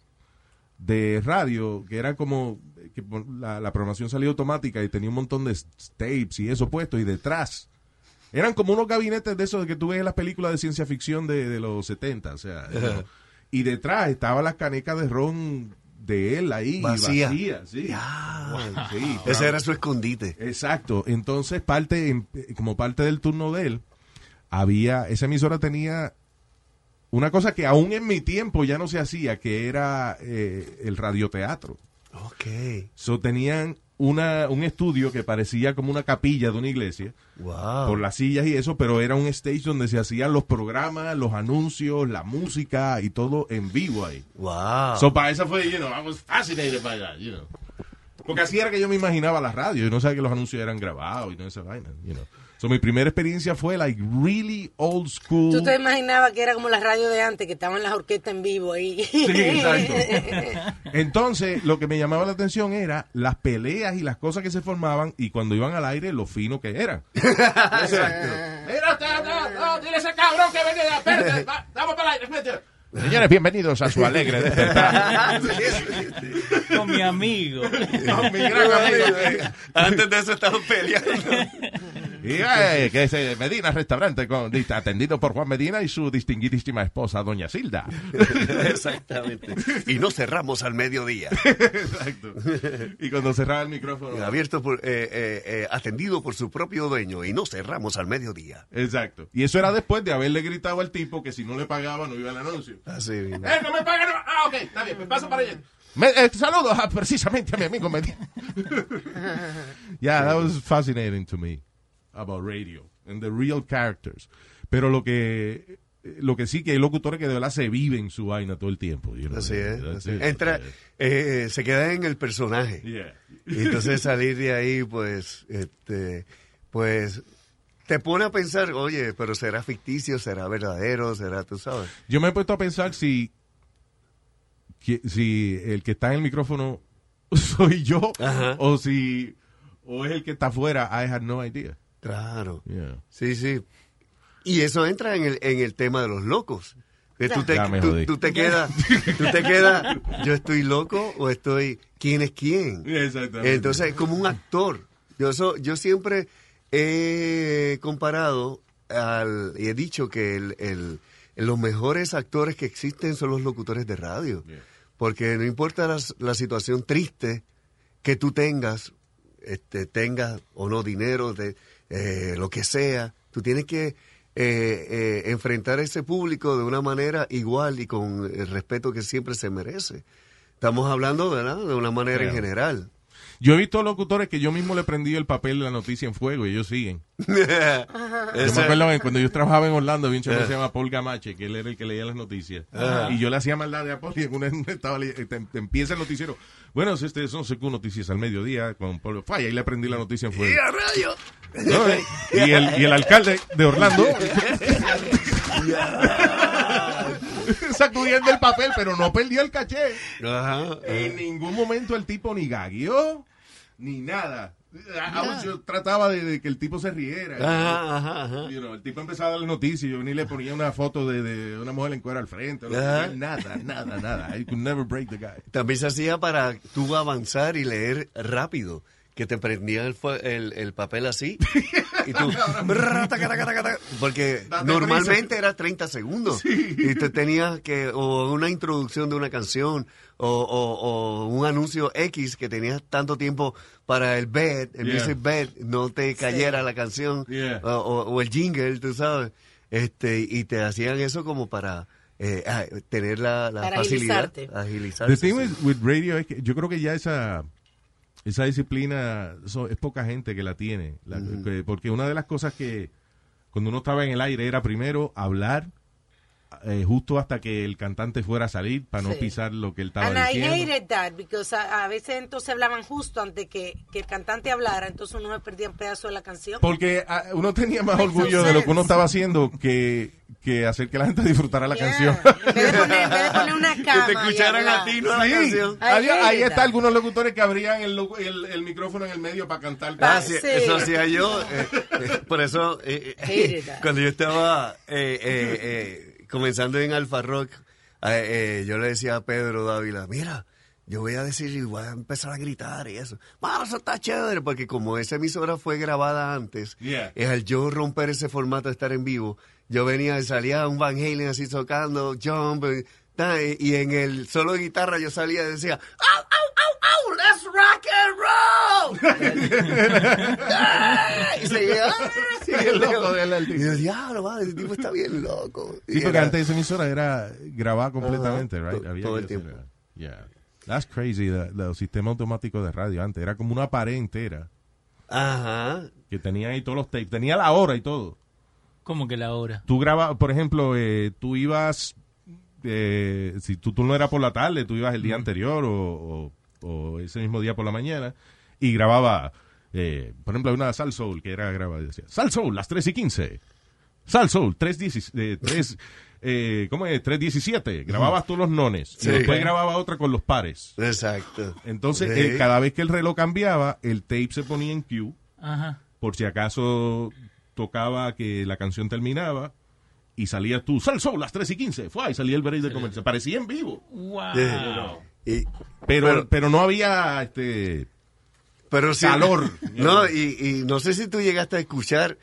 de radio que era como que la, la programación salía automática y tenía un montón de tapes y eso puesto y detrás eran como unos gabinetes de esos que tú ves en las películas de ciencia ficción de, de los 70, o sea, y detrás estaba la caneca de ron de él ahí Vacía. vacía, sí. Sí, Ese bravo. era su escondite. Exacto. Entonces, parte, como parte del turno de él, había, esa emisora tenía una cosa que aún en mi tiempo ya no se hacía, que era eh, el radioteatro. Ok. So, tenían una, un estudio que parecía como una capilla de una iglesia, Wow. por las sillas y eso, pero era un stage donde se hacían los programas, los anuncios, la música y todo en vivo ahí. Wow. So, para eso fue, you know, I was fascinated by that, you know. Porque así era que yo me imaginaba la radio. Yo no sabía que los anuncios eran grabados y no esa vaina, you know. So, mi primera experiencia fue, like, really old school. Tú te imaginabas que era como la radio de antes, que estaban las orquestas en vivo ahí. Sí, exacto. Entonces, lo que me llamaba la atención era las peleas y las cosas que se formaban y cuando iban al aire, lo fino que eran. Exacto. Mira, no, no, ese cabrón que venga, espérate, va, vamos para el aire, espérate. Señores, bienvenidos a su alegre despertar. Con mi amigo. Con mi gran amigo. Antes de eso estaban peleando. Y eh, que es eh, Medina Restaurante, con, di- atendido por Juan Medina y su distinguidísima esposa, Doña Silda. Exactamente. Y no cerramos al mediodía. Exacto. Y cuando cerraba el micrófono. Abierto por, eh, eh, atendido por su propio dueño y no cerramos al mediodía. Exacto. Y eso era después de haberle gritado al tipo que si no le pagaba no iba al anuncio. Así. ¡Eh, no me pagan! no! Ah, ok, está bien, pues paso para allá. Me, eh, saludos a- precisamente a mi amigo Medina. yeah, that was fascinating to me about radio and the real characters. Pero lo que lo que sí que hay locutores que de verdad se viven su vaina todo el tiempo. you know. Así es. Así. Entra, eh, se queda en el personaje. Yeah. Y entonces salir de ahí, pues, este, pues, te pone a pensar, oye, pero será ficticio, será verdadero, será, tú sabes. Yo me he puesto a pensar si, si el que está en el micrófono soy yo Ajá. o si o es el que está afuera. I had no idea. Claro. Yeah. Sí, sí. Y eso entra en el, en el tema de los locos. Que tú, te, tú, te quedas, tú te quedas, yo estoy loco o estoy, ¿quién es quién? Exactamente. Entonces es como un actor. Yo, eso, yo siempre he comparado al, y he dicho que el, el- los mejores actores que existen son los locutores de radio. Porque no importa las- la, situación triste que tú tengas, este, tengas o no dinero, de, eh, lo que sea, tú tienes que eh, eh, enfrentar a ese público de una manera igual y con el respeto que siempre se merece. Estamos hablando ¿verdad? de una manera en general. Yo he visto locutores que yo mismo le prendí el papel de la noticia en fuego y ellos siguen. Yo me acuerdo cuando yo trabajaba en Orlando, había un chico que Ah. se llama Paul Gamache, que él era el que leía las noticias. Y yo le hacía maldad de Paul y en una estaba le- te- te empieza el noticiero. Bueno, este son según noticias al mediodía con Paul Falla y le prendí la noticia en fuego. ¡Y radio! No, eh, y, el, y el alcalde de Orlando sacudiendo el papel, pero no perdió el caché. Ajá. En ningún momento el tipo ni gagueó, ni nada. Ah, Yo trataba de, de que el tipo se riera. Ajá, ajá, ajá. You know, el tipo empezaba a dar noticias y yo ni le ponía una foto de, de una mujer en cuero al frente. Nada, nada, nada. I could never break the guy. También se hacía para tú avanzar y leer rápido, que te prendía el, fue- el, el papel así y tú, porque Date normalmente era 30 segundos y te tenías que, o una introducción de una canción, o, o- o un anuncio X que tenías tanto tiempo para el bed, el Yeah. music bed, no te cayera la canción, Yeah. o, el jingle, tú sabes, este, y te hacían eso como para eh, ah, tener la, la Para facilidad, agilizarte. agilizarse. The thing sí. with radio es que yo creo que ya esa esa disciplina so- es poca gente que la tiene. La- que- porque una de las cosas que cuando uno estaba en el aire era primero hablar eh, justo hasta que el cantante fuera a salir para no Sí. pisar lo que él estaba And I diciendo. hated that because a, a veces entonces hablaban justo antes que, que el cantante hablara, entonces uno se perdía un pedazo de la canción. Porque ah, uno tenía más orgullo de lo que uno estaba haciendo que, que hacer que la gente disfrutara la Yeah. canción. En vez de poner, en vez de poner una cama. te y escucharan a ti, no a la Sí, canción. I ahí, está algunos locutores que abrían el, el- el micrófono en el medio para cantar. Ah, sí, sí. Eso hacía yo. eh, eh, por eso, eh, eh, cuando yo estaba eh, eh, eh, comenzando en Alfa Rock, eh, eh, yo le decía a Pedro Dávila, mira, yo voy a decir y voy a empezar a gritar y eso. Bueno, eso está chévere, porque como esa emisora fue grabada antes, Yeah. es al yo romper ese formato de estar en vivo, yo venía y salía un Van Halen así tocando, jump, y en el solo de guitarra yo salía y decía, ¡Au, au, au, au! ¡Let's rock and roll! Y seguía, ¡ah! Sigue loco de él, el Y tipo. yo, diablo, madre, ese tipo está bien loco. Sí, Y porque era- antes esa emisora era grabada completamente, Ajá, right? Había todo el tiempo. hacer- Yeah. That's crazy, los sistemas automáticos de radio antes. Era como una pared entera Ajá. que tenía ahí todos los tapes. Tenía la hora y todo. ¿Cómo que la hora? Tú grababas, por ejemplo, eh, tú ibas, eh, si tu turno era por la tarde, tú ibas el día anterior o, o- o ese mismo día por la mañana y grababa, eh, por ejemplo, una Sal Soul que era grabada y decía, Sal Soul, las 3 y 15. Sal Soul, 3, eh, 3 eh, ¿cómo es? 317. Grababas tú los nones. Sí. Y después grababa otra con los pares. Exacto. Entonces, Sí. eh, cada vez que el reloj cambiaba, el tape se ponía en cue Ajá. por si acaso tocaba que la canción terminaba y salía tú, Sal Soul, las 3 y 15. Fue, y salía el break de comercio. Parecía en vivo. Wow. Y- Pero, Pero- pero, no había este pero sí- calor. No, y, y no sé si tú llegaste a escuchar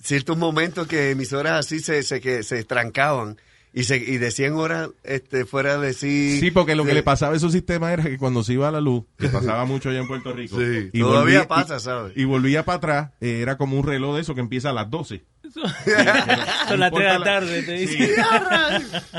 ciertos momentos que emisoras así se, se, que se trancaban y, se, y decían horas este, fuera de sí. Sí, porque lo que le pasaba a esos sistemas era que cuando se iba a la luz, que pasaba mucho allá en Puerto Rico, Sí, y todavía volvía- pasa, ¿sabes? Y volvía para atrás, eh, era como un reloj de eso que empieza a las 12. Son las 3 de la tarde, te Sí. dicen.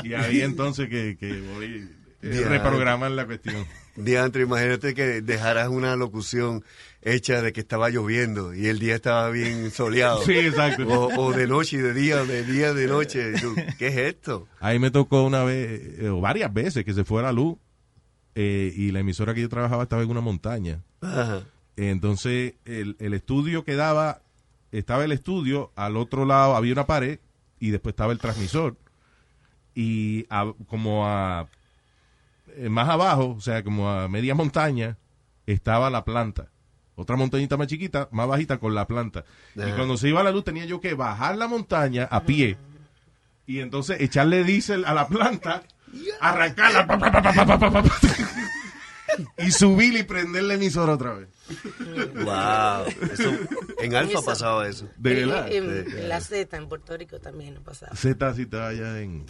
Y ahí entonces que, que voy eh, la cuestión. Diantre, imagínate que dejaras una locución hecha de que estaba lloviendo y el día estaba bien soleado. Sí, exacto. O, o de noche y de día, de día de noche. ¿Qué es esto? Ahí me tocó una vez, eh, o varias veces, que se fue la luz eh, y la emisora que yo trabajaba estaba en una montaña. Ajá. Entonces, el, el estudio quedaba, estaba el estudio, al otro lado había una pared y después estaba el transmisor. Y a- como a eh, más abajo, o sea, como a media montaña, estaba la planta otra montañita más chiquita, más bajita con la planta. Y cuando se iba la luz tenía yo que bajar la montaña a pie y entonces echarle diésel a la planta, arrancarla y subir y prenderle emisor otra vez. Wow. En Alfa pasaba eso. De verdad. En, la Z en Puerto Rico también pasaba. Z sí estaba allá en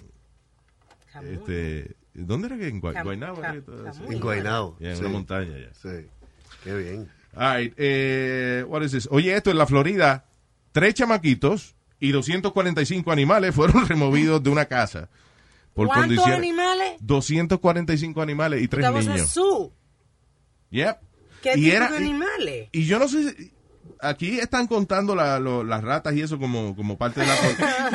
este ¿Dónde era que en Guaynabo? En Guaynabo. En sí. una montaña ya. Sí. Qué bien. All right, eh, what is this? Oye, esto en la Florida, tres chamaquitos y 245 animales fueron removidos de una casa por ¿Cuántos condiciones. animales? 245 animales y tres niños. su. Yep. ¿Qué Y tipo era- de animales? Y yo no sé, si- aquí están contando la- lo- las ratas y eso como, como parte de la...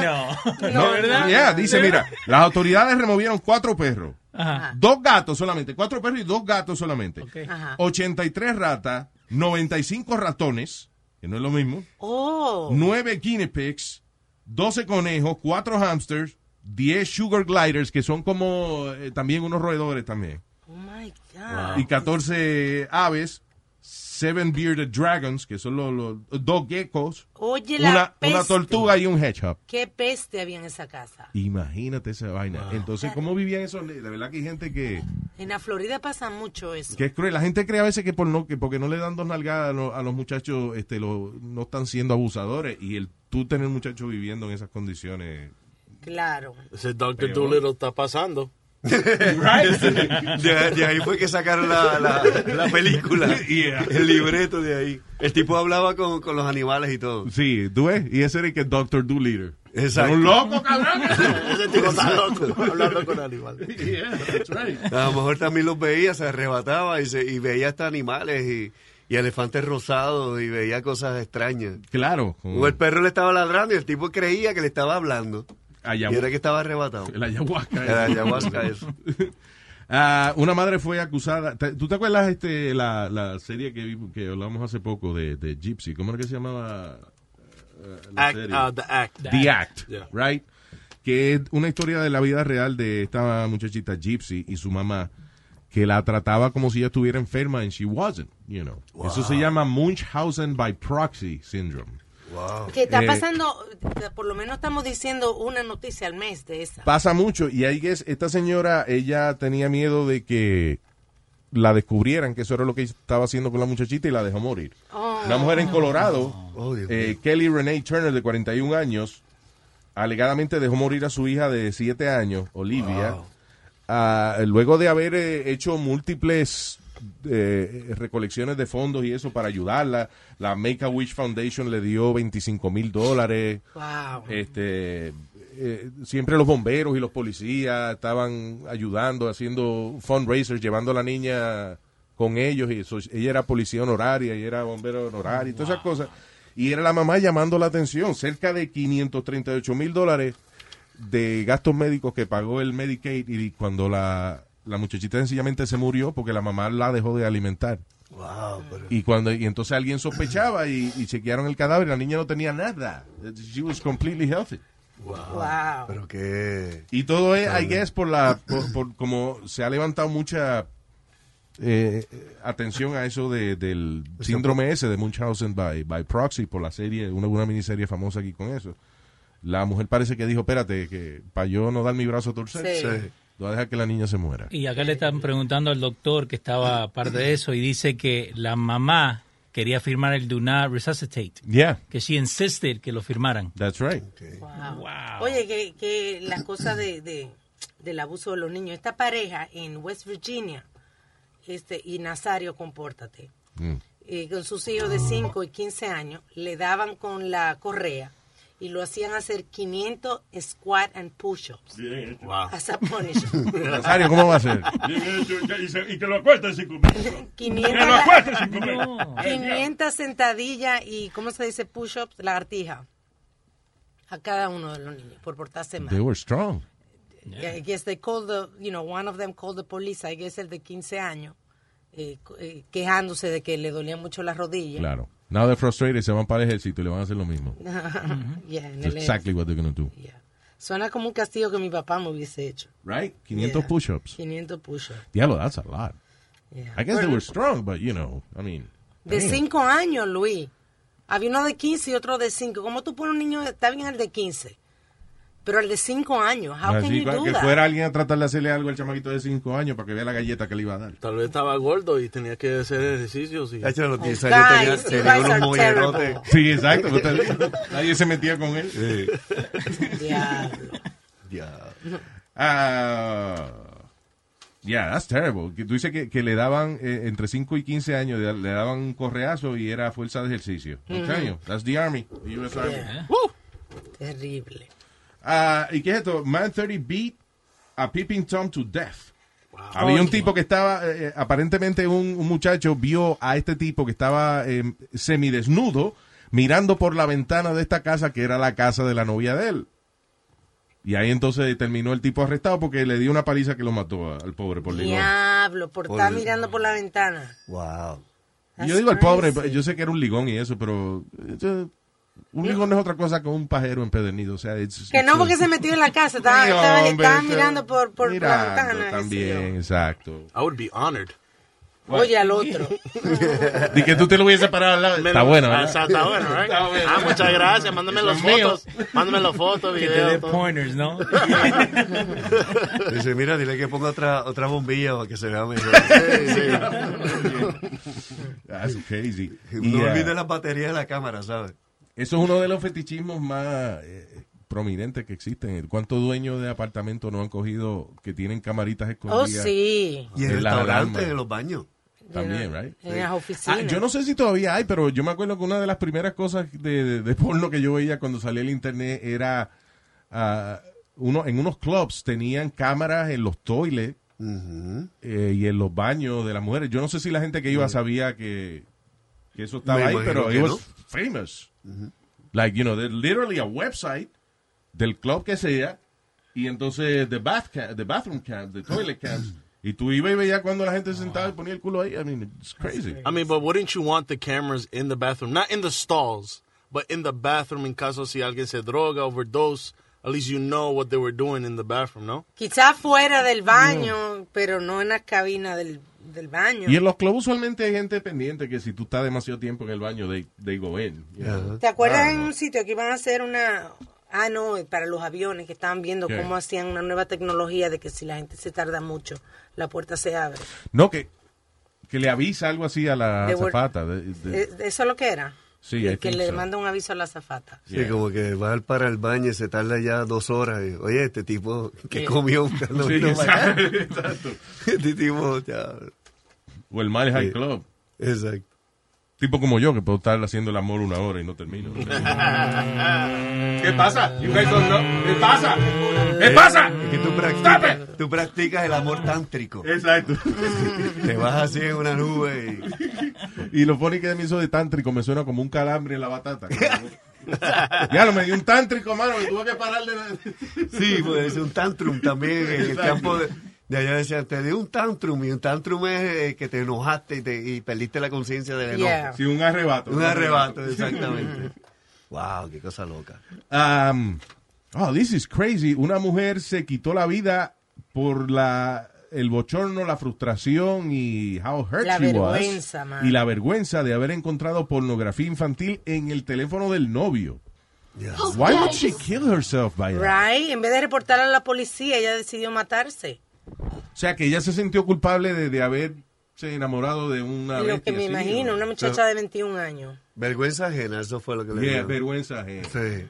No. No, ¿verdad? ya, dice, mira, las autoridades removieron cuatro perros, Ajá. dos gatos solamente, cuatro perros y dos gatos solamente, Ok. Ajá. 83 ratas, 95 ratones, que no es lo mismo, Oh. 9 guinea pigs, 12 conejos, 4 hamsters, 10 sugar gliders, que son como eh, también unos roedores también, Oh my God. y 14 aves, seven bearded dragons, que son los, los dos geckos, Oye, la una, peste. una tortuga y un hedgehog. Qué peste había en esa casa. Imagínate esa vaina. Entonces, ¿cómo vivían esos? De verdad que hay gente que, En la Florida pasa mucho eso. que es cruel. La gente cree a veces que por no que porque no le dan dos nalgadas a los, a los muchachos, este, lo- no están siendo abusadores. Y el tú tener muchachos viviendo en esas condiciones. Claro. Ese Dr. Peor. Dolittle está pasando. De, de ahí fue que sacaron la, la, la película, Yeah. el libreto de ahí. El tipo hablaba con, con los animales y todo. Sí, tú ves, y ese era el que Dr. Doolittle. Exacto. Un loco, cabrón. Ese tipo está loco hablando con animales. Yeah, that's right. A lo mejor también los veía, se arrebataba y, se, y veía hasta animales y, y elefantes rosados y veía cosas extrañas. Claro. O el perro le estaba ladrando y el tipo creía que le estaba hablando. Ayahu- Y era que estaba arrebatado. El ayahuasca. El ayahuasca, eso. Ah, una madre fue acusada. ¿Te- ¿Tú te acuerdas este la, la serie que, que hablamos hace poco de, de Gypsy? ¿Cómo era que se llamaba? eh, la Act, serie? uh, the Act. The Act, Yeah. right? Que es una historia de la vida real de esta muchachita Gypsy y su mamá que la trataba como si ella estuviera enferma and she wasn't, you know. Eso se llama Munchausen by proxy syndrome. Que está Eh, pasando, por lo menos estamos diciendo una noticia al mes de esa. Pasa mucho y ahí es esta señora ella tenía miedo de que la descubrieran que eso era lo que estaba haciendo con la muchachita y la dejó morir. Oh. Una mujer en Colorado, Oh, eh, Kelly Renee Turner de 41 años, alegadamente dejó morir a su hija de 7 años, Olivia, ah, luego de haber eh, hecho múltiples eh, recolecciones de fondos y eso para ayudarla. La Make a Wish Foundation le dio 25 mil dólares. Wow. Este, eh, siempre los bomberos y los policías estaban ayudando, haciendo fundraisers, llevando a la niña con ellos. Y eso, ella era policía honoraria y era bombero honorario y todas esas cosas. Y era la mamá llamando la atención. Cerca de 538 mil dólares de gastos médicos que pagó el Medicaid y cuando la, la muchachita sencillamente se murió porque la mamá la dejó de alimentar. Wow, pero- Y cuando y entonces alguien sospechaba y, y chequearon el cadáver, la niña no tenía nada. She was completely healthy. Wow. Pero que... Y todo es, I guess, por la, por, por como se ha levantado mucha eh, atención a eso de, del síndrome ese de Munchausen by, by proxy por la serie, una, una miniserie famosa aquí con eso. La mujer parece que dijo, espérate, que para yo no dar mi brazo a torcer, Sí. Sí. Voy a dejar que la niña se muera. Y acá le están preguntando al doctor que estaba parte de eso y dice que la mamá quería firmar el Do Not Resuscitate. Yeah, Que she insisted que lo firmaran. that's right. Wow. Oye, que, que la cosa de, de- del abuso de los niños. Esta pareja en West Virginia, este y Nazario, compórtate, Mm. eh, con sus hijos de 5 y 15 años, le daban con la correa y lo hacían hacer 500 squat and push-ups. Wow. As a punishment. Nazario, ¿cómo va a ser? Y que lo acuesten cinco minutos. 500, Que lo acuesten cinco minutos. 500 sentadillas y, ¿cómo se dice? Push-ups, lagartija. A cada uno de los niños por portarse mal. They were strong. Yeah, I guess they called the, you know, one of them called the police, I guess el de 15 años, eh, eh, quejándose de que le dolían mucho las rodillas. Claro. Now they're frustrated, se van para el ejército y le van a hacer lo mismo. Yeah, That's exactly what they're going to do. Suena como un castigo que mi papá me hubiese hecho. Right? 500 Yeah. push-ups. 500 push-ups. Diablo, that's a lot. Yeah. I guess they Bueno, were strong, but you know, I mean. De damn. 5 años, Luis. Había uno de 15 y otro de 5. ¿Cómo tú pones un niño? Está bien el de 15. Pero el de 5 años, how can Así, you do que that? fuera alguien a tratar de hacerle algo al chamaquito de 5 años para que vea la galleta que le iba a dar. Tal vez estaba gordo y tenía que hacer ejercicios. Y... Hecho, los Oh, 10 años tenía, unos mollerotes. Sí, exacto. usted- Nadie se metía con él. Diablo. Ya. Ah, yeah, that's terrible. Tú dices que, que le daban eh, entre 5 y 15 años, le, daban un correazo y era fuerza de ejercicio. Telling you, That's the Army, the US Army. Yeah. Terrible. Ah, ¿Y qué es esto? Man 30 beat a peeping Tom to death. Había un tipo que estaba, eh, eh, aparentemente un, un muchacho vio a este tipo que estaba eh, semidesnudo mirando por la ventana de esta casa que era la casa de la novia de él. Y ahí entonces terminó el tipo arrestado porque le dio una paliza que lo mató a- al pobre por ligón. Diablo, por Por estar el- mirando por la ventana. Wow. Yo digo al pobre, yo sé que era un ligón y eso, pero eh, un ligón no es otra cosa que un pajero empedernido. O sea, it's- Que no it's- porque se metió en la casa, estaba, Sí, estaba, mirando por, por la mirando ventana. qué sé También, exacto. I would be honored. Oye al otro. Di que tú te lo hubieses parado al lado. Me Está lo- bueno, Ah, ¿verdad? Está, está bueno? Está bueno. Ah, muchas gracias. Mándame las fotos. Mándame las fotos, Que te dé videos. pointers, ¿no? Dice, mira, dile que ponga otra, otra bombilla para que se vea mejor. That's crazy. No Y, uh, olvides las baterías de la cámara, ¿sabes? Eso es uno de los fetichismos más eh, prominentes que existen. ¿Cuántos dueños de apartamentos no han cogido que tienen camaritas Oh, escondidas? sí. Y en restaurantes, alarmas? en los baños. También, right? En las oficinas. Ah, yo no sé si todavía hay, pero yo me acuerdo que una de las primeras cosas de, de- de porno que yo veía cuando salía el internet era ah, uno en unos clubs tenían cámaras en los toilets eh, y en los baños de las mujeres. Yo no sé si la gente que iba sabía que, que eso estaba Me ahí, pero it was Like, you know, there's literally a website del club que sea y entonces the, bath cam- the bathroom cams, the toilet cams. Y tú ibas y veías cuando la gente se sentaba y ponía el culo ahí. I mean, it's crazy. I mean, but wouldn't you want the cameras in the bathroom? Not in the stalls, but in the bathroom en caso si alguien se droga, overdose. At least you know what they were doing in the bathroom, ¿no? Quizás fuera del baño, pero no en la cabina del, del baño. Y en los clubs usualmente hay gente pendiente que si tú estás demasiado tiempo en el baño, they, they go in. you know. ¿Te acuerdas Ah, en un sitio que iban a hacer una... Ah, no, para los aviones que estaban viendo ¿Qué? cómo hacían una nueva tecnología de que si la gente se tarda mucho, la puerta se abre. No, que, que le avisa algo así a la de- Eh, ¿Eso es lo que era? Sí, que le so. manda un aviso a la azafata. Sí, como que va al para el baño y se tarda ya dos horas. y, Oye, este tipo que comió Sí, para acá. exacto. Este tipo ya... O el mal high Sí. club. Exacto. Tipo como yo, que puedo estar haciendo el amor una hora y no termino. ¿Qué pasa? You guys don't know. ¿Qué pasa? ¿Qué pasa? Que tú practicas, tú practicas el amor tántrico. Exacto. Te vas así en una nube y... Y lo pone que mí eso de tántrico me suena como un calambre en la batata. ya lo me dio un tántrico, mano, y tuve que parar de... Sí, puede ser un tantrum también en el Exacto. campo de, de allá decían, te dio un tantrum y un tantrum es eh, que te enojaste y, te, y perdiste la conciencia del enojo. Yeah. Sí, un arrebato. Un arrebato, exactamente. wow, qué cosa loca. Um, oh, this is crazy. Una mujer se quitó la vida por la el bochorno, la frustración y how hurt La she was. vergüenza, man. Y la vergüenza de haber encontrado pornografía infantil en el teléfono del novio. Why would she kill herself by that? Right, en vez de reportarla a la policía, ella decidió matarse. O sea, que ella se sintió culpable de, de haberse enamorado de una Lo que me así, imagino, ¿no? una muchacha de 21 años. Vergüenza ajena, eso fue lo que le Yeah, vergüenza ajena. Sí.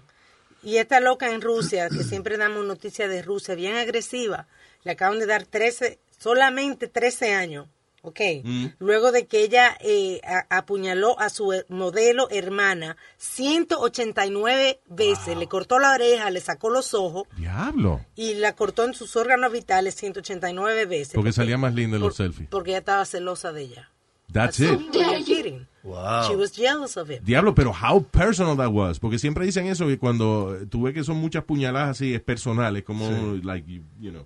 Y esta loca en Rusia, que siempre damos noticias de Rusia, bien agresiva, le acaban de dar 13, solamente 13 años, ¿ok? Mm. Luego de que ella eh, a- apuñaló a su he- modelo hermana 189 veces, le cortó la oreja, le sacó los ojos Diablo. y la cortó en sus órganos vitales 189 veces. Porque salía más linda en los selfies. Porque ella estaba celosa de ella. That's it. You kidding? Wow. She was jealous of him. Diablo, pero how personal that was. Porque siempre dicen eso, que cuando tú ves que son muchas puñaladas así, es personal, es como, like, you, you know.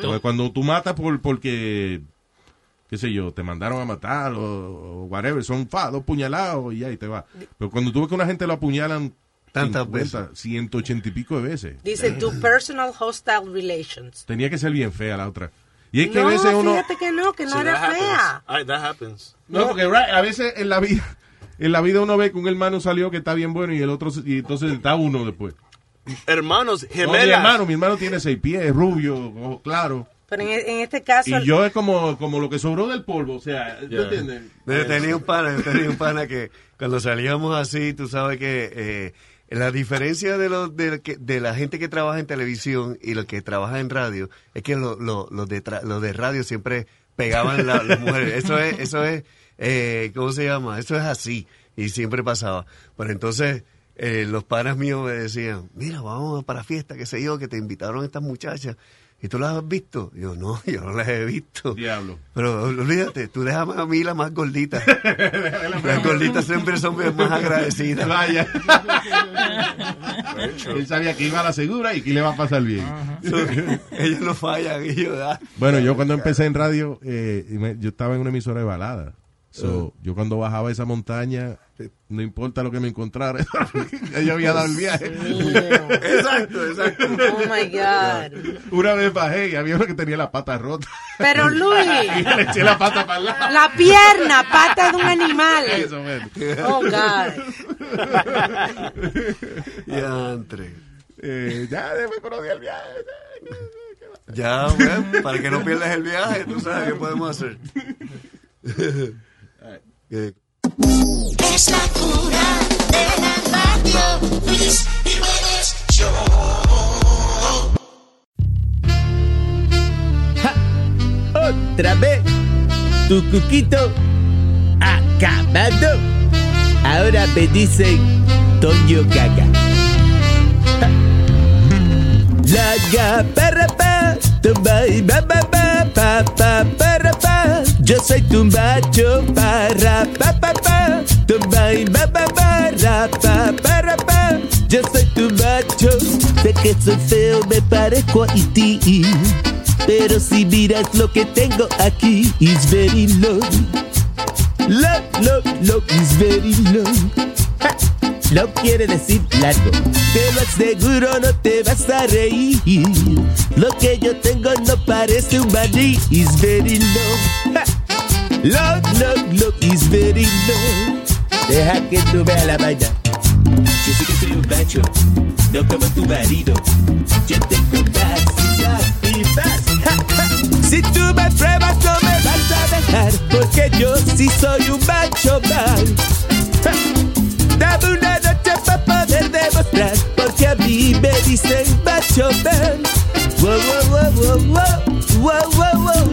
Porque Cuando tú matas por, porque, qué sé yo, te mandaron a matar o, o whatever, son fa, dos puñalados y ahí te va. Pero cuando tú ves que una gente lo apuñalan Tantas 50, 180 y pico de veces. Dice, do personal hostile relations. Tenía que ser bien fea la otra. Y es que no, a veces uno... fíjate que no, que no Sí, era that happens. fea. That happens. No, porque right, a veces en la vida, en la vida uno ve que un hermano salió que está bien bueno y el otro, y entonces está uno después. Hermanos, No, mi gemelas. hermano, mi hermano tiene seis pies, rubio, ojo claro. Pero en, en este caso... Y yo es como, como lo que sobró del polvo, o sea, ¿tú entiendes? Yo tenía un pana, yo tenía un pana que cuando salíamos así, tú sabes que eh, la diferencia de, los de, que- de la gente que trabaja en televisión y los que trabaja en radio es que lo- lo- los de tra- los de radio siempre pegaban la- las mujeres. Eso es, eso es, eh, ¿cómo se llama? Eso es así y siempre pasaba. Pero entonces eh, los panas míos me decían, mira, vamos para fiesta, qué sé yo, que te invitaron estas muchachas. ¿Y tú las has visto? Y yo, no, yo no las he visto. Diablo. Pero olvídate, tú déjame a mí la más gordita. Las gorditas siempre son más agradecidas. Vaya. Él sabía que iba a la segura y que le va a pasar bien. Ellos no fallan. Y yo, ah. Bueno, yo cuando empecé en radio, eh, me- yo estaba en una emisora de balada. So, yo cuando bajaba esa montaña, no importa lo que me encontrara, ella había dado el viaje. Exacto, exacto. Oh my God. Una vez bajé y había uno que tenía la pata rota. Pero Luis, Y le eché la pata para el lado. la pierna, pata de un animal. Eso, man. Oh God. Ya, entre. Eh, ya, me conocí el viaje. Ya, güey, para que no pierdas el viaje, tú sabes qué podemos hacer. Eh, Es la cura de la radio. Luis Jiménez Show. Otra vez, tu cuquito acabado. Ahora me dicen Toño Gaga. Ja. La ga para pa, tumba y ba ba ba Yo soy tu macho para pa pa pa, tumba y ba ba ba ra, pa para pa. Yo soy tu macho, sé que soy feo, me parezco a ti. Pero si miras lo que tengo aquí, is very low. Low, low, low, is very low. Low quiere decir largo. Te lo aseguro, no te vas a reír. Lo que yo tengo no parece un maní, is very low. Look, look, look, it's very low. Deja que tú veas la vaina. Yo sé que soy un macho, no como tu marido. Yo tengo más y más Si tú me pruebas, no me vas a dejar, porque yo sí soy un macho mal. Dame una noche para poder demostrar, porque a mí me dicen macho mal. Wow, wow, wow, wow, wow, wow, wow.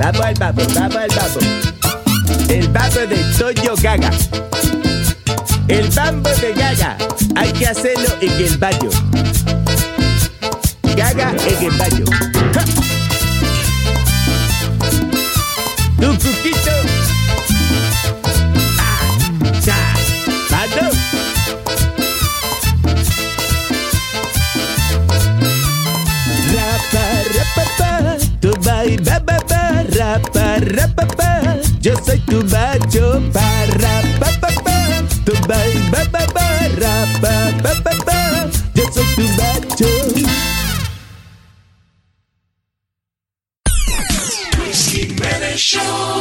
Vamos al babo, vamos al babo. El babo de Toño Gaga. El bambo de Gaga. Hay que hacerlo en el baño. Gaga en el baño. Pa. Yo soy tu macho, pa, rapa, pa, pa. Tu bai, ba, ba, ba, rapa, pa, pa, pa. Yo soy tu macho. Show.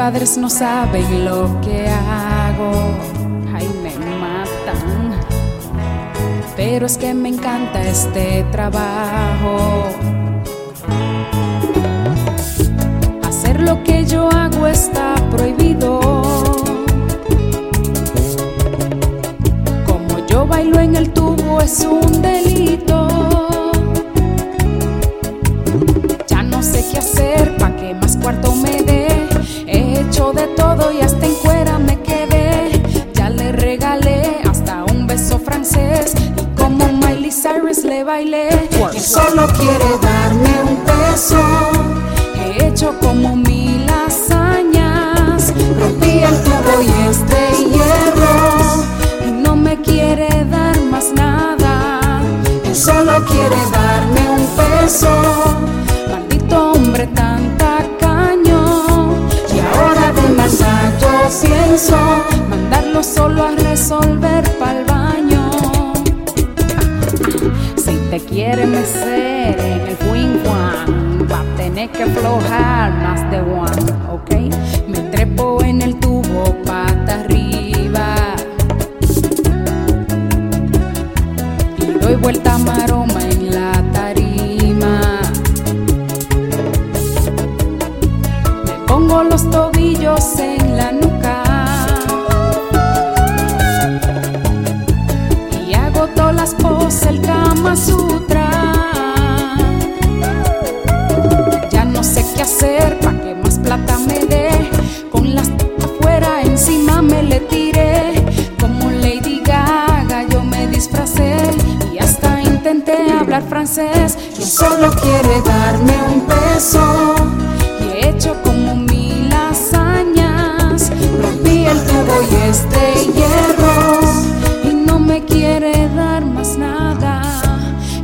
Padres no saben lo que hago Ay, me matan Pero es que me encanta este trabajo Hacer lo que yo hago está prohibido. Como yo bailo en el tubo es un delito. He hecho como mil hazañas. Rompí el tubo y este hierro. Y no me quiere dar más nada. Él solo quiere darme un beso. Maldito hombre tan tacaño. Y ahora de maldad yo pienso mandarlo solo a resolver pa'l baño. Si te quiere mecer el va tener que aflojar más de one, ¿ok? Me trepo en el tubo pata arriba y doy vuelta maroma en la tarima. Me pongo los tobillos en la nuca. y hago todas las poses, el Kama Sutra. hablar francés, quien solo quiere darme un peso Y he hecho como mil hazañas, rompí el tubo y este hierro. Y no me quiere dar más nada,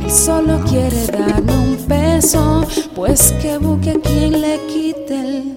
él solo quiere darme un peso pues que busque quien le quite el